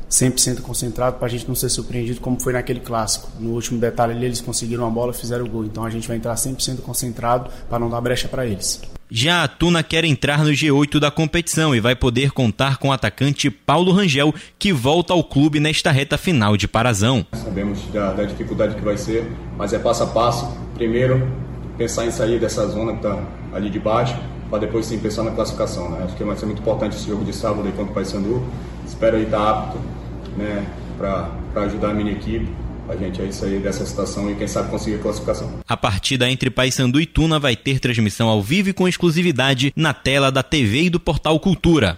100% concentrado para a gente não ser surpreendido como foi naquele clássico. No último detalhe ali eles conseguiram a bola, fizeram o gol. Então a gente vai entrar 100% concentrado para não dar brecha para eles. Já a Tuna quer entrar no G8 da competição e vai poder contar com o atacante Paulo Rangel, que volta ao clube nesta reta final de Parazão. Sabemos da, da dificuldade que vai ser, mas é passo a passo. Primeiro, pensar em sair dessa zona que está ali de baixo, para depois sim pensar na classificação. Né? Acho que vai ser muito importante esse jogo de sábado aí contra o Paysandu. Espero aí estar apto né, para ajudar a minha equipe a gente aí sair dessa situação e quem sabe conseguir a classificação. A partida entre Paysandu e Tuna vai ter transmissão ao vivo e com exclusividade na tela da TV e do Portal Cultura.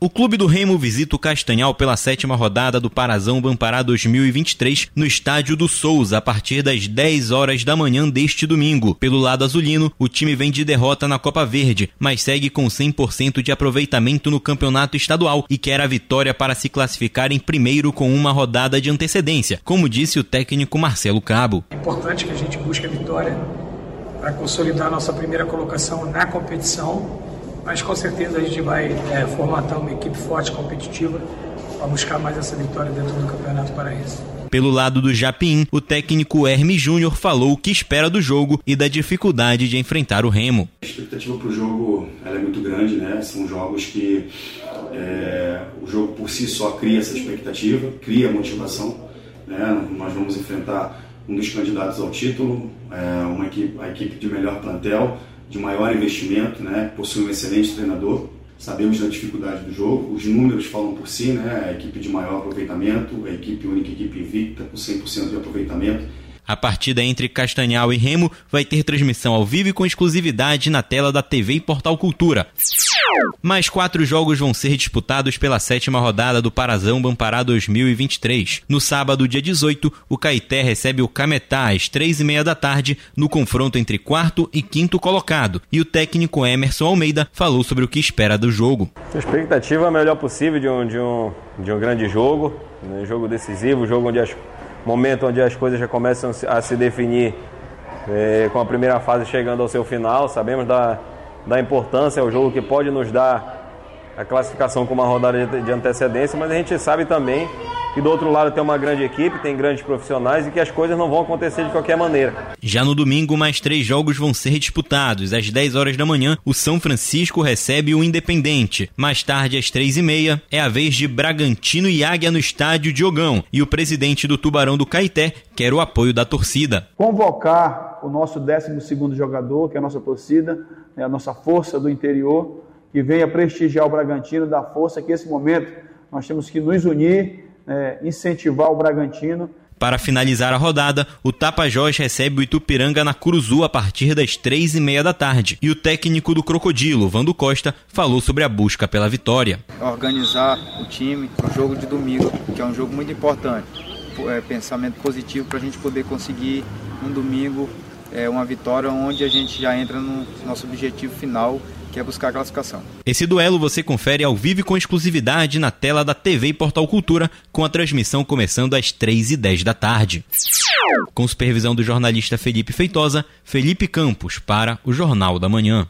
O Clube do Remo visita o Castanhal pela sétima rodada do Parazão Bampará 2023 no Estádio do Souza a partir das 10 horas da manhã deste domingo. Pelo lado azulino, o time vem de derrota na Copa Verde, mas segue com 100% de aproveitamento no campeonato estadual e quer a vitória para se classificar em primeiro com uma rodada de antecedência, como disse o técnico Marcelo Cabo. É importante que a gente busque a vitória para consolidar nossa primeira colocação na competição mas com certeza a gente vai é, formatar uma equipe forte, competitiva, para buscar mais essa vitória dentro do Campeonato Paraense. Pelo lado do Japim, o técnico Hermes Júnior falou o que espera do jogo e da dificuldade de enfrentar o Remo. A expectativa para o jogo é muito grande, né? São jogos que é, o jogo por si só cria essa expectativa, cria motivação. Né? Nós vamos enfrentar um dos candidatos ao título, é, uma equipe, a equipe de melhor plantel, de maior investimento, né? possui um excelente treinador. Sabemos da dificuldade do jogo, os números falam por si, né? a equipe de maior aproveitamento, a equipe única, a equipe invicta, com 100% de aproveitamento. A partida entre Castanhal e Remo vai ter transmissão ao vivo e com exclusividade na tela da TV e Portal Cultura. Mais quatro jogos vão ser disputados pela sétima rodada do Parazão Bampará 2023. No sábado, dia 18, o Caeté recebe o Cametá às três e meia da tarde no confronto entre quarto e quinto colocado. E o técnico Emerson Almeida falou sobre o que espera do jogo. A expectativa é a melhor possível de um, de um, de um grande jogo, um jogo decisivo, um jogo onde as momento onde as coisas já começam a se definir é, com a primeira fase chegando ao seu final. Sabemos da, da importância, é o jogo que pode nos dar a classificação com uma rodada de, de antecedência, mas a gente sabe também que do outro lado tem uma grande equipe, tem grandes profissionais e que as coisas não vão acontecer de qualquer maneira. Já no domingo, mais três jogos vão ser disputados. Às 10 horas da manhã, o São Francisco recebe o Independente. Mais tarde, às 3 e meia, é a vez de Bragantino e Águia no estádio Diogão. E o presidente do Tubarão do Caeté quer o apoio da torcida. Convocar o nosso 12 jogador, que é a nossa torcida, né, a nossa força do interior, que venha prestigiar o Bragantino, dar força que esse momento nós temos que nos unir é, incentivar o Bragantino. Para finalizar a rodada, o Tapajós recebe o Itupiranga na Curuzu a partir das três e meia da tarde. E o técnico do Crocodilo, Vando Costa, falou sobre a busca pela vitória. Organizar o time para o jogo de domingo, que é um jogo muito importante. É, pensamento positivo para a gente poder conseguir um domingo é, uma vitória onde a gente já entra no nosso objetivo final, que é buscar a classificação. Esse duelo você confere ao vivo e com exclusividade na tela da TV e Portal Cultura, com a transmissão começando às 3h10 da tarde. Com supervisão do jornalista Felipe Feitosa, Felipe Campos para o Jornal da Manhã.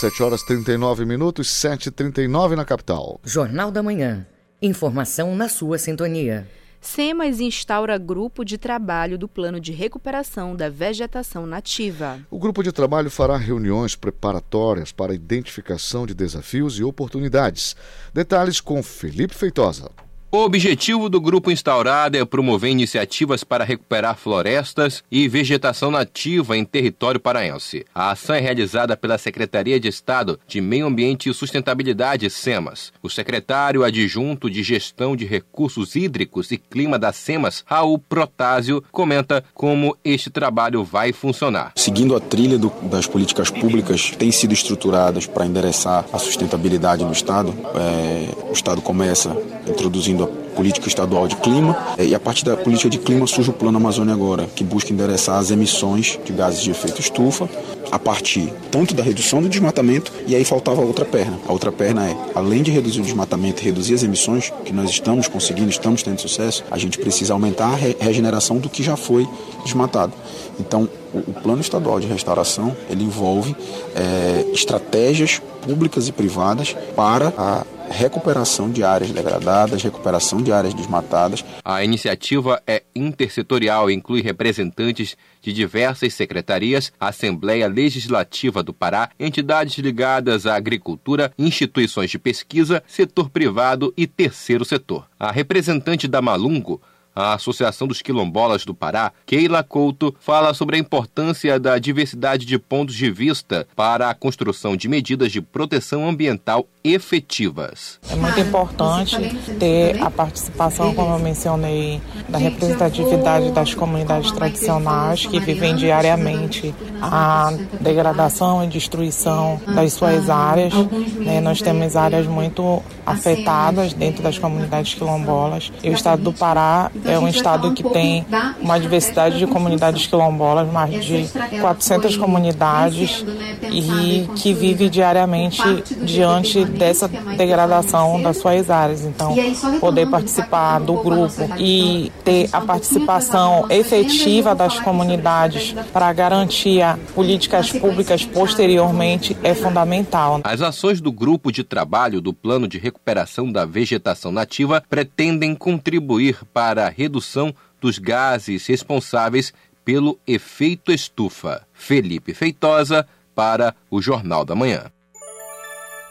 7 horas 39 minutos, 7h39 na capital. Jornal da Manhã. Informação na sua sintonia. SEMAS instaura grupo de trabalho do plano de recuperação da vegetação nativa. O grupo de trabalho fará reuniões preparatórias para a identificação de desafios e oportunidades. Detalhes com Felipe Feitosa. O objetivo do grupo instaurado é promover iniciativas para recuperar florestas e vegetação nativa em território paraense. A ação é realizada pela Secretaria de Estado de Meio Ambiente e Sustentabilidade, SEMAS. O secretário adjunto de Gestão de Recursos Hídricos e Clima da SEMAS, Raul Protásio, comenta como este trabalho vai funcionar. Seguindo a trilha do, das políticas públicas que têm sido estruturadas para endereçar a sustentabilidade no Estado, é, o Estado começa introduzindo a política estadual de clima é, e a partir da política de clima surge o Plano Amazônia Agora, que busca endereçar as emissões de gases de efeito estufa, a partir tanto da redução do desmatamento e aí faltava a outra perna. A outra perna é, além de reduzir o desmatamento e reduzir as emissões, que nós estamos conseguindo, estamos tendo sucesso, a gente precisa aumentar a re regeneração do que já foi desmatado. Então, o plano estadual de restauração ele envolve é, estratégias públicas e privadas para a recuperação de áreas degradadas, recuperação de áreas desmatadas. A iniciativa é intersetorial e inclui representantes de diversas secretarias, Assembleia Legislativa do Pará, entidades ligadas à agricultura, instituições de pesquisa, setor privado e terceiro setor. A representante da Malungo a Associação dos Quilombolas do Pará, Keila Couto, fala sobre a importância da diversidade de pontos de vista para a construção de medidas de proteção ambiental efetivas. É muito importante ter a participação, como eu mencionei, da representatividade das comunidades tradicionais que vivem diariamente a degradação e destruição das suas áreas. Né? Nós temos áreas muito afetadas dentro das comunidades quilombolas e o estado do Pará é um estado que tem uma diversidade de comunidades quilombolas, mais de 400 comunidades e que vive diariamente diante dessa degradação das suas áreas. Então, poder participar do grupo e ter a participação efetiva das comunidades para garantir políticas públicas posteriormente é fundamental. As ações do grupo de trabalho do Plano de Recuperação da Vegetação Nativa pretendem contribuir para a redução dos gases responsáveis pelo efeito estufa. Felipe Feitosa para o Jornal da Manhã.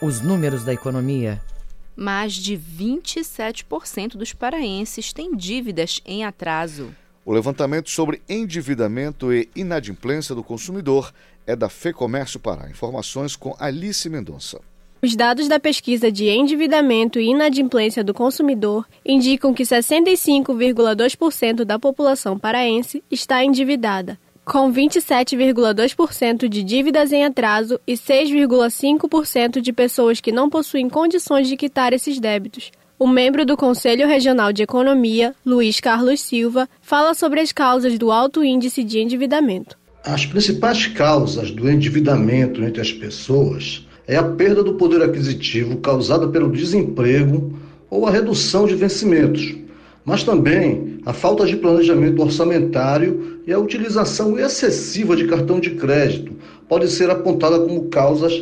Os números da economia. Mais de 27% dos paraenses têm dívidas em atraso. O levantamento sobre endividamento e inadimplência do consumidor é da FEComércio Pará. Informações com Alice Mendonça. Os dados da pesquisa de endividamento e inadimplência do consumidor indicam que 65,2% da população paraense está endividada, com 27,2% de dívidas em atraso e 6,5% de pessoas que não possuem condições de quitar esses débitos. O membro do Conselho Regional de Economia, Luiz Carlos Silva, fala sobre as causas do alto índice de endividamento. As principais causas do endividamento entre as pessoas é a perda do poder aquisitivo causada pelo desemprego ou a redução de vencimentos, mas também a falta de planejamento orçamentário e a utilização excessiva de cartão de crédito pode ser apontada como causas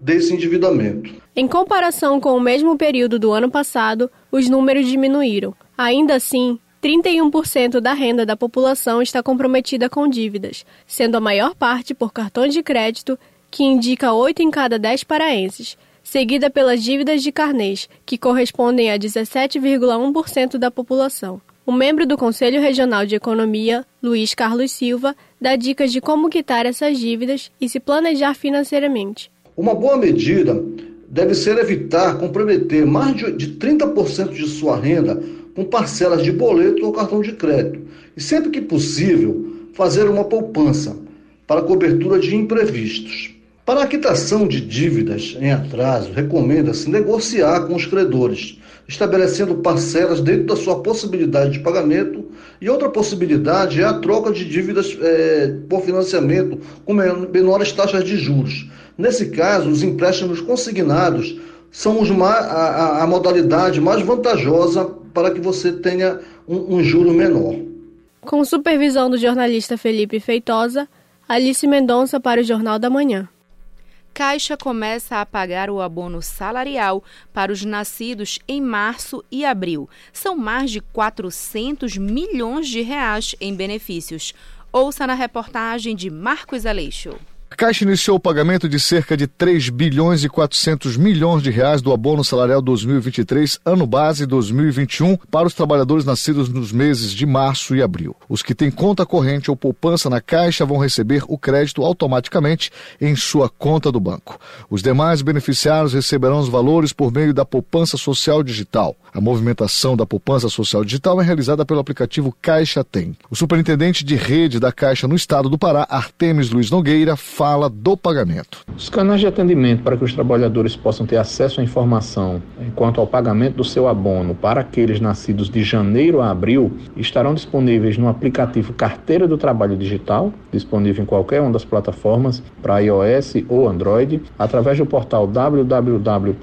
desse endividamento. Em comparação com o mesmo período do ano passado, os números diminuíram. Ainda assim, 31% da renda da população está comprometida com dívidas, sendo a maior parte por cartões de crédito, que indica 8 em cada 10 paraenses, seguida pelas dívidas de carnês, que correspondem a 17,1% da população. O membro do Conselho Regional de Economia, Luiz Carlos Silva, dá dicas de como quitar essas dívidas e se planejar financeiramente. Uma boa medida deve ser evitar comprometer mais de 30% de sua renda com parcelas de boleto ou cartão de crédito. E sempre que possível, fazer uma poupança para cobertura de imprevistos. Para a quitação de dívidas em atraso, recomenda-se negociar com os credores, estabelecendo parcelas dentro da sua possibilidade de pagamento. E outra possibilidade é a troca de dívidas é, por financiamento com menores taxas de juros. Nesse caso, os empréstimos consignados são os a, a, modalidade mais vantajosa para que você tenha um, um juro menor. Com supervisão do jornalista Felipe Feitosa, Alice Mendonça para o Jornal da Manhã. Caixa começa a pagar o abono salarial para os nascidos em março e abril. São mais de 400 milhões de reais em benefícios. Ouça na reportagem de Marcos Aleixo. A Caixa iniciou o pagamento de cerca de 3 bilhões e 400 milhões de reais do abono salarial 2023, ano base 2021, para os trabalhadores nascidos nos meses de março e abril. Os que têm conta corrente ou poupança na Caixa vão receber o crédito automaticamente em sua conta do banco. Os demais beneficiários receberão os valores por meio da poupança social digital. A movimentação da poupança social digital é realizada pelo aplicativo Caixa Tem. O superintendente de rede da Caixa no estado do Pará, Artemis Luiz Nogueira, fala do pagamento. Os canais de atendimento para que os trabalhadores possam ter acesso à informação quanto ao pagamento do seu abono para aqueles nascidos de janeiro a abril estarão disponíveis no aplicativo Carteira do Trabalho Digital, disponível em qualquer uma das plataformas para iOS ou Android, através do portal www.gov.br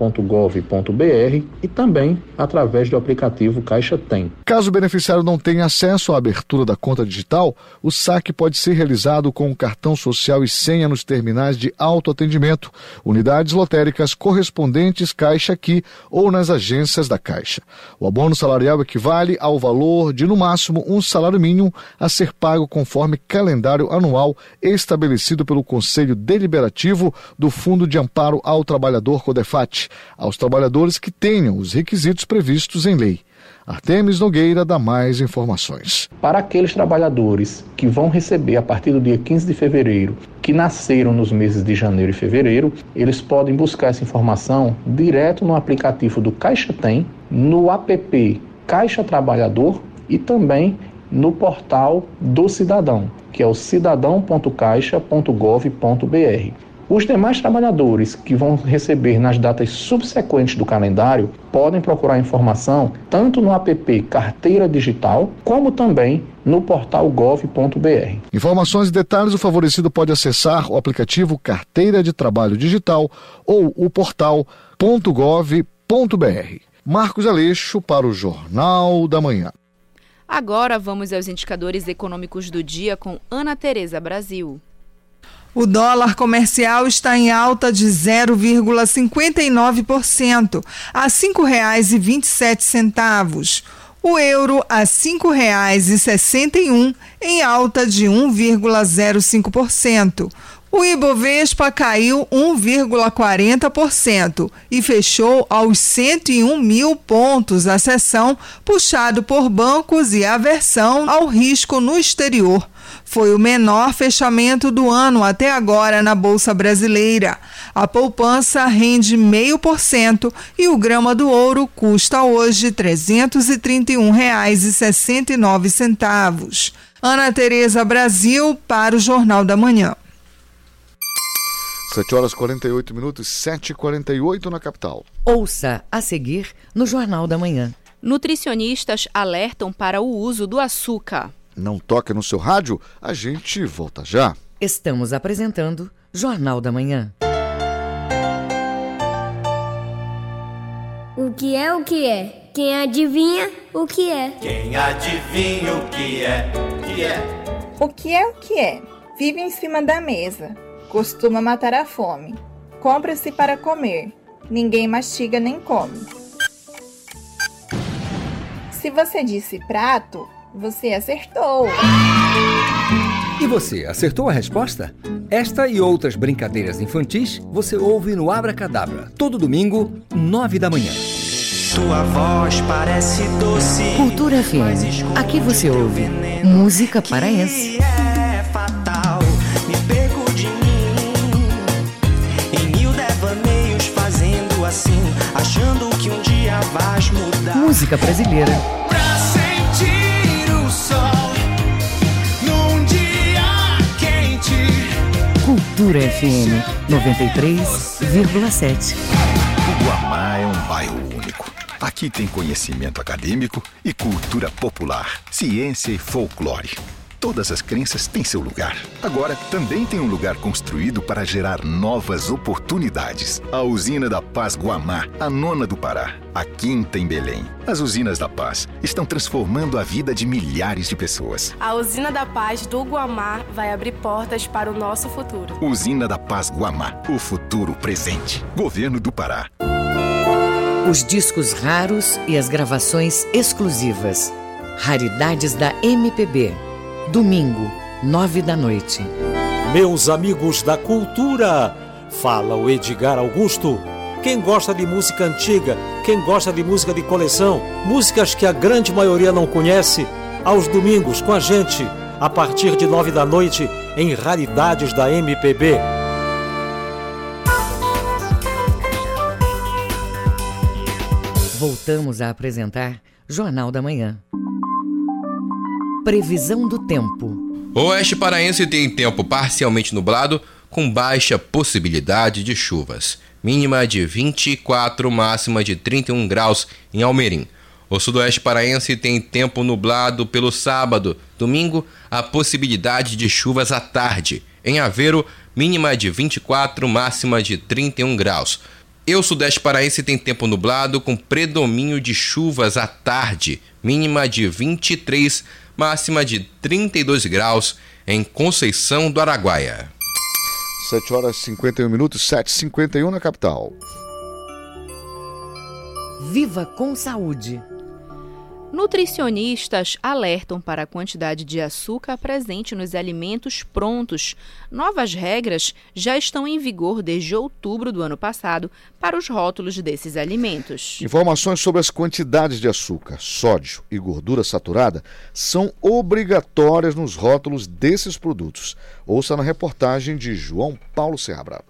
e também através do aplicativo Caixa Tem. Caso o beneficiário não tenha acesso à abertura da conta digital, o saque pode ser realizado com o cartão social e senha nos terminais de autoatendimento, unidades lotéricas correspondentes Caixa Aqui ou nas agências da Caixa. O abono salarial equivale ao valor de, no máximo, um salário mínimo a ser pago conforme calendário anual estabelecido pelo Conselho Deliberativo do Fundo de Amparo ao Trabalhador Codefat, aos trabalhadores que tenham os requisitos previstos em lei. Artemis Nogueira dá mais informações. Para aqueles trabalhadores que vão receber a partir do dia 15 de fevereiro, que nasceram nos meses de janeiro e fevereiro, eles podem buscar essa informação direto no aplicativo do Caixa Tem, no app Caixa Trabalhador e também no portal do cidadão, que é o cidadão.caixa.gov.br. Os demais trabalhadores que vão receber nas datas subsequentes do calendário podem procurar informação tanto no app Carteira Digital, como também no portal gov.br. Informações e detalhes o favorecido pode acessar o aplicativo Carteira de Trabalho Digital ou o portal .gov.br. Marcos Aleixo para o Jornal da Manhã. Agora vamos aos indicadores econômicos do dia com Ana Tereza Brasil. O dólar comercial está em alta de 0,59% a R$ 5,27. O euro a R$ 5,61 em alta de 1,05%. O Ibovespa caiu 1,40% e fechou aos 101 mil pontos a sessão, puxado por bancos e aversão ao risco no exterior. Foi o menor fechamento do ano até agora na Bolsa Brasileira. A poupança rende 0,5% e o grama do ouro custa hoje R$ 331,69. Ana Tereza Brasil para o Jornal da Manhã. 7 horas 48 minutos, 7 e 48 na capital. Ouça a seguir no Jornal da Manhã. Nutricionistas alertam para o uso do açúcar. Não toca no seu rádio? A gente volta já. Estamos apresentando Jornal da Manhã. O que é o que é? Quem adivinha o que é? Quem adivinha o que é? Que é? O que é o que é? Vive em cima da mesa. Costuma matar a fome. Compra-se para comer. Ninguém mastiga nem come. Se você disse prato, você acertou. E você acertou a resposta? Esta e outras brincadeiras infantis você ouve no Abra Cadabra, todo domingo, nove da manhã. Tua voz parece doce. Cultura FM. Aqui você ouve música paraense. É achando que um dia vais mudar. Música brasileira. Pra sentir o sol num dia quente. Cultura FM 93,7. O Guamá é um bairro único. Aqui tem conhecimento acadêmico e cultura popular, ciência e folclore. Todas as crenças têm seu lugar. Agora, também tem um lugar construído para gerar novas oportunidades. A Usina da Paz Guamá, a nona do Pará, a quinta em Belém. As usinas da Paz estão transformando a vida de milhares de pessoas. A Usina da Paz do Guamá vai abrir portas para o nosso futuro. Usina da Paz Guamá, o futuro presente. Governo do Pará. Os discos raros e as gravações exclusivas. Raridades da MPB. Domingo, nove da noite. Meus amigos da cultura, fala o Edgar Augusto. Quem gosta de música antiga, quem gosta de música de coleção, músicas que a grande maioria não conhece, aos domingos com a gente, a partir de nove da noite, em Raridades da MPB. Voltamos a apresentar Jornal da Manhã. Previsão do tempo. O oeste paraense tem tempo parcialmente nublado, com baixa possibilidade de chuvas, mínima de 24, máxima de 31 graus em Almerim. O sudoeste paraense tem tempo nublado pelo sábado. Domingo, a possibilidade de chuvas à tarde. Em Aveiro, mínima de 24, máxima de 31 graus. E o sudeste paraense tem tempo nublado com predomínio de chuvas à tarde, mínima de 23, máxima de 32 graus em Conceição do Araguaia. 7 horas e 51 minutos, 7h51 na capital. Viva com saúde! Nutricionistas alertam para a quantidade de açúcar presente nos alimentos prontos. Novas regras já estão em vigor desde outubro do ano passado para os rótulos desses alimentos. Informações sobre as quantidades de açúcar, sódio e gordura saturada são obrigatórias nos rótulos desses produtos. Ouça na reportagem de João Paulo Seabra.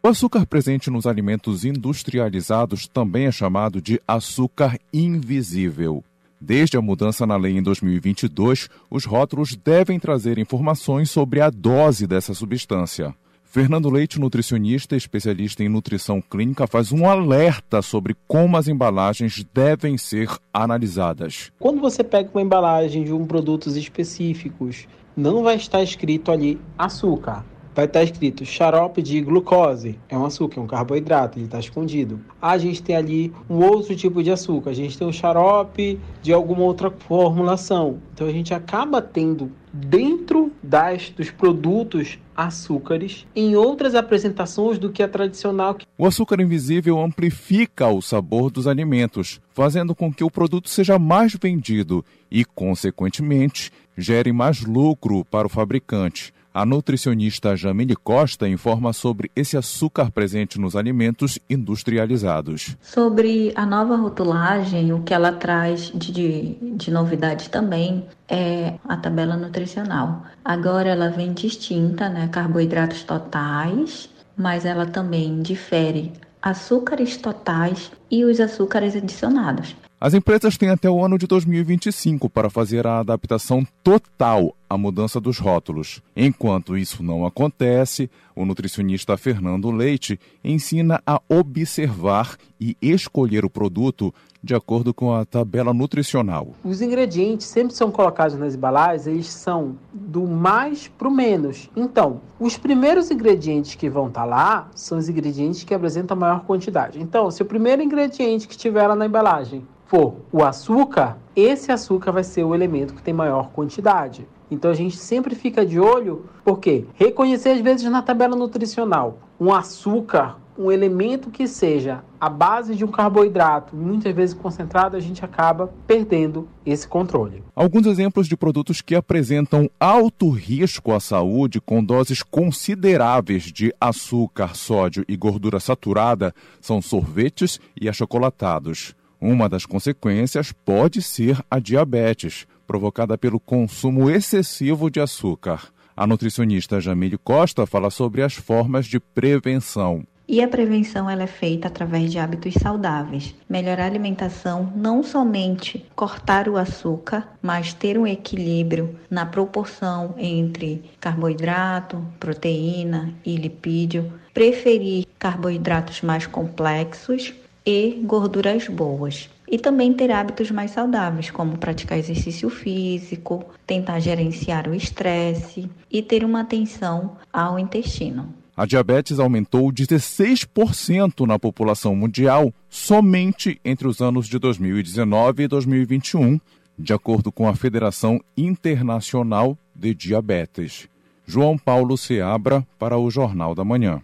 O açúcar presente nos alimentos industrializados também é chamado de açúcar invisível. Desde a mudança na lei em 2022, os rótulos devem trazer informações sobre a dose dessa substância. Fernando Leite, nutricionista e especialista em nutrição clínica, faz um alerta sobre como as embalagens devem ser analisadas. Quando você pega uma embalagem de um produtos específicos, não vai estar escrito ali açúcar vai estar escrito xarope de glucose, é um açúcar, é um carboidrato, ele está escondido. A gente tem ali um outro tipo de açúcar, a gente tem um xarope de alguma outra formulação. Então a gente acaba tendo dentro das, dos produtos açúcares em outras apresentações do que a tradicional. O açúcar invisível amplifica o sabor dos alimentos, fazendo com que o produto seja mais vendido e, consequentemente, gere mais lucro para o fabricante. A nutricionista Jamile Costa informa sobre esse açúcar presente nos alimentos industrializados. Sobre a nova rotulagem, o que ela traz de, de, de novidade também é a tabela nutricional. Agora ela vem distinta, né? Carboidratos totais, mas ela também difere açúcares totais e os açúcares adicionados. As empresas têm até o ano de 2025 para fazer a adaptação total à mudança dos rótulos. Enquanto isso não acontece, o nutricionista Fernando Leite ensina a observar e escolher o produto de acordo com a tabela nutricional. Os ingredientes sempre são colocados nas embalagens, eles são do mais para o menos. Então, os primeiros ingredientes que vão estar tá lá são os ingredientes que apresentam maior quantidade. Então, se o primeiro ingrediente que estiver lá na embalagem for o açúcar, esse açúcar vai ser o elemento que tem maior quantidade. Então a gente sempre fica de olho, porque reconhecer às vezes na tabela nutricional um açúcar, um elemento que seja a base de um carboidrato, muitas vezes concentrado, a gente acaba perdendo esse controle. Alguns exemplos de produtos que apresentam alto risco à saúde com doses consideráveis de açúcar, sódio e gordura saturada são sorvetes e achocolatados. Uma das consequências pode ser a diabetes, provocada pelo consumo excessivo de açúcar. A nutricionista Jamile Costa fala sobre as formas de prevenção. E a prevenção ela é feita através de hábitos saudáveis. Melhorar a alimentação, não somente cortar o açúcar, mas ter um equilíbrio na proporção entre carboidrato, proteína e lipídio. Preferir carboidratos mais complexos e gorduras boas. E também ter hábitos mais saudáveis, como praticar exercício físico, tentar gerenciar o estresse e ter uma atenção ao intestino. A diabetes aumentou 16% na população mundial somente entre os anos de 2019 e 2021, de acordo com a Federação Internacional de Diabetes. João Paulo Seabra para o Jornal da Manhã.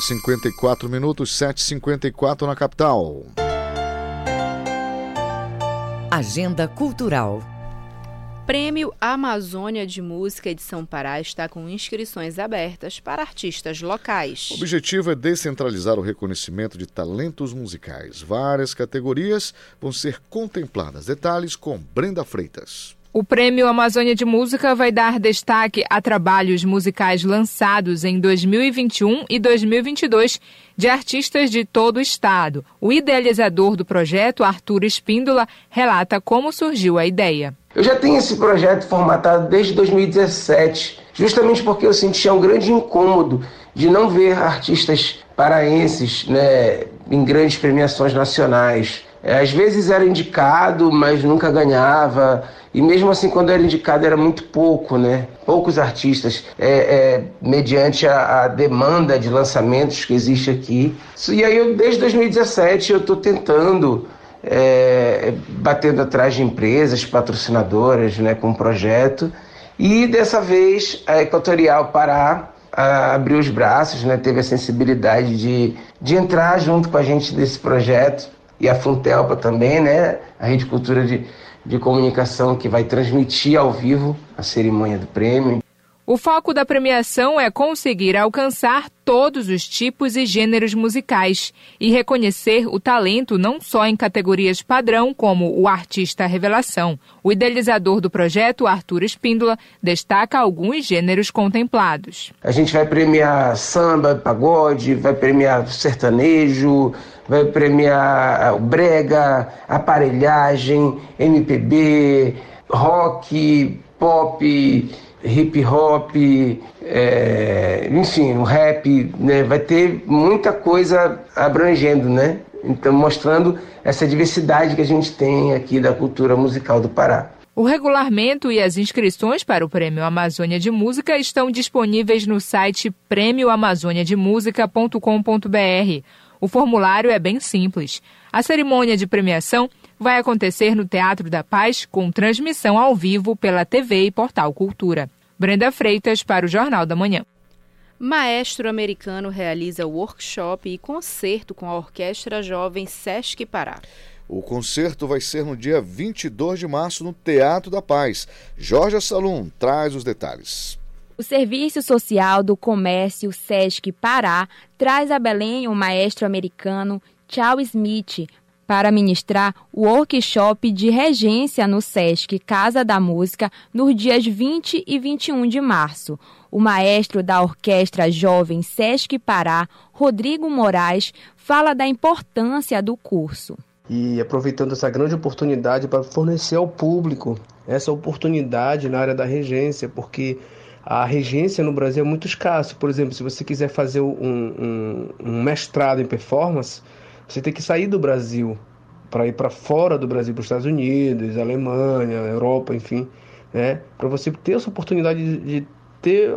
54 minutos, 7h54 na capital. Agenda Cultural. Prêmio Amazônia de Música Edição Pará está com inscrições abertas para artistas locais. O objetivo é descentralizar o reconhecimento de talentos musicais. Várias categorias vão ser contempladas. Detalhes com Brenda Freitas. O Prêmio Amazônia de Música vai dar destaque a trabalhos musicais lançados em 2021 e 2022 de artistas de todo o estado. O idealizador do projeto, Arthur Espíndola, relata como surgiu a ideia. Eu já tenho esse projeto formatado desde 2017, justamente porque eu sentia um grande incômodo de não ver artistas paraenses né, em grandes premiações nacionais. É, às vezes era indicado, mas nunca ganhava. E mesmo assim, quando era indicado, era muito pouco, né? Poucos artistas, é, é, mediante a, a, demanda de lançamentos que existe aqui. E aí, eu, desde 2017, eu estou tentando, é, batendo atrás de empresas patrocinadoras, né, com o projeto. E dessa vez, a Equatorial Pará abriu os braços, né, teve a sensibilidade de, de entrar junto com a gente nesse projeto e a Funtelpa também, né, a Rede Cultura de, de Comunicação que vai transmitir ao vivo a cerimônia do prêmio. O foco da premiação é conseguir alcançar todos os tipos e gêneros musicais e reconhecer o talento não só em categorias padrão, como o artista revelação. O idealizador do projeto, Arthur Espíndola, destaca alguns gêneros contemplados. A gente vai premiar samba, pagode, vai premiar sertanejo, vai premiar o brega, aparelhagem, MPB, rock, pop hip hop, é, enfim, o rap, né? vai ter muita coisa abrangendo, né? Então, mostrando essa diversidade que a gente tem aqui da cultura musical do Pará. O regulamento e as inscrições para o Prêmio Amazônia de Música estão disponíveis no site prêmioamazoniademusica.com.br. O formulário é bem simples. A cerimônia de premiação vai acontecer no Teatro da Paz, com transmissão ao vivo pela TV e Portal Cultura. Brenda Freitas para o Jornal da Manhã. Maestro americano realiza workshop e concerto com a Orquestra Jovem Sesc Pará. O concerto vai ser no dia 22 de março no Teatro da Paz. Jorge Salum traz os detalhes. O Serviço Social do Comércio Sesc Pará traz a Belém o maestro americano Charles Smith para ministrar o workshop de regência no SESC Casa da Música nos dias 20 e 21 de março. O maestro da Orquestra Jovem SESC Pará, Rodrigo Moraes, fala da importância do curso. E aproveitando essa grande oportunidade para fornecer ao público essa oportunidade na área da regência, porque a regência no Brasil é muito escassa. Por exemplo, se você quiser fazer um, um, um mestrado em performance, você tem que sair do Brasil para ir para fora do Brasil, para os Estados Unidos, Alemanha, Europa, enfim, né? Para você ter essa oportunidade de, ter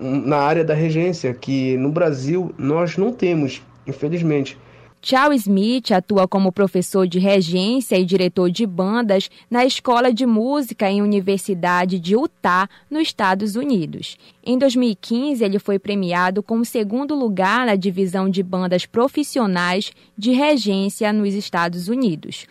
na área da regência que no Brasil nós não temos, infelizmente. Charles Smith atua como professor de regência e diretor de bandas na Escola de Música em Universidade de Utah, nos Estados Unidos. Em 2015, ele foi premiado com o segundo lugar na divisão de bandas profissionais de regência nos Estados Unidos.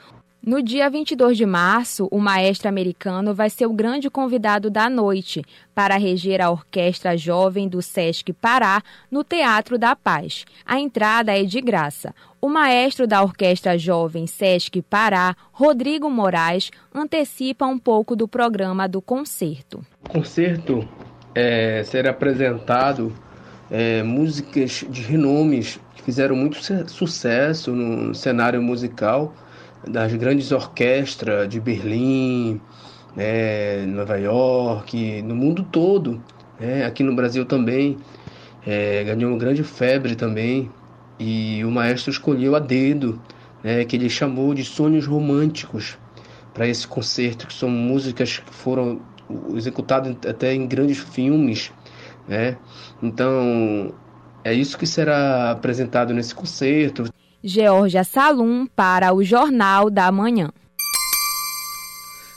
No dia 22 de março, o maestro americano vai ser o grande convidado da noite para reger a Orquestra Jovem do Sesc Pará no Teatro da Paz. A entrada é de graça. O maestro da Orquestra Jovem Sesc Pará, Rodrigo Moraes, antecipa um pouco do programa do concerto. O concerto é, será apresentado é, músicas de renomes que fizeram muito sucesso no cenário musical das grandes orquestras de Berlim, né, Nova York, no mundo todo. Né, aqui no Brasil também é, ganhou uma grande febre também. E o maestro escolheu a dedo, né, que ele chamou de sonhos românticos para esse concerto, que são músicas que foram executadas até em grandes filmes. Né? Então, é isso que será apresentado nesse concerto. Georgia Salum para o Jornal da Manhã.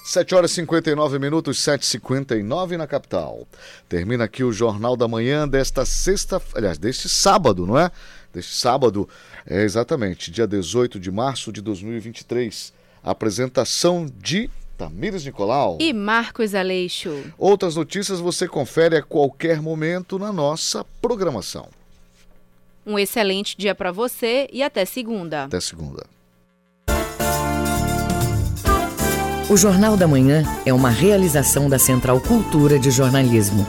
7 horas e 59 minutos, 7h59 na capital. Termina aqui o Jornal da Manhã desta sexta, aliás, deste sábado, não é? Deste sábado, é exatamente, dia 18 de março de 2023. Apresentação de Tamires Nicolau e Marcos Aleixo. Outras notícias você confere a qualquer momento na nossa programação. Um excelente dia para você e até segunda. Até segunda. O Jornal da Manhã é uma realização da Central Cultura de Jornalismo.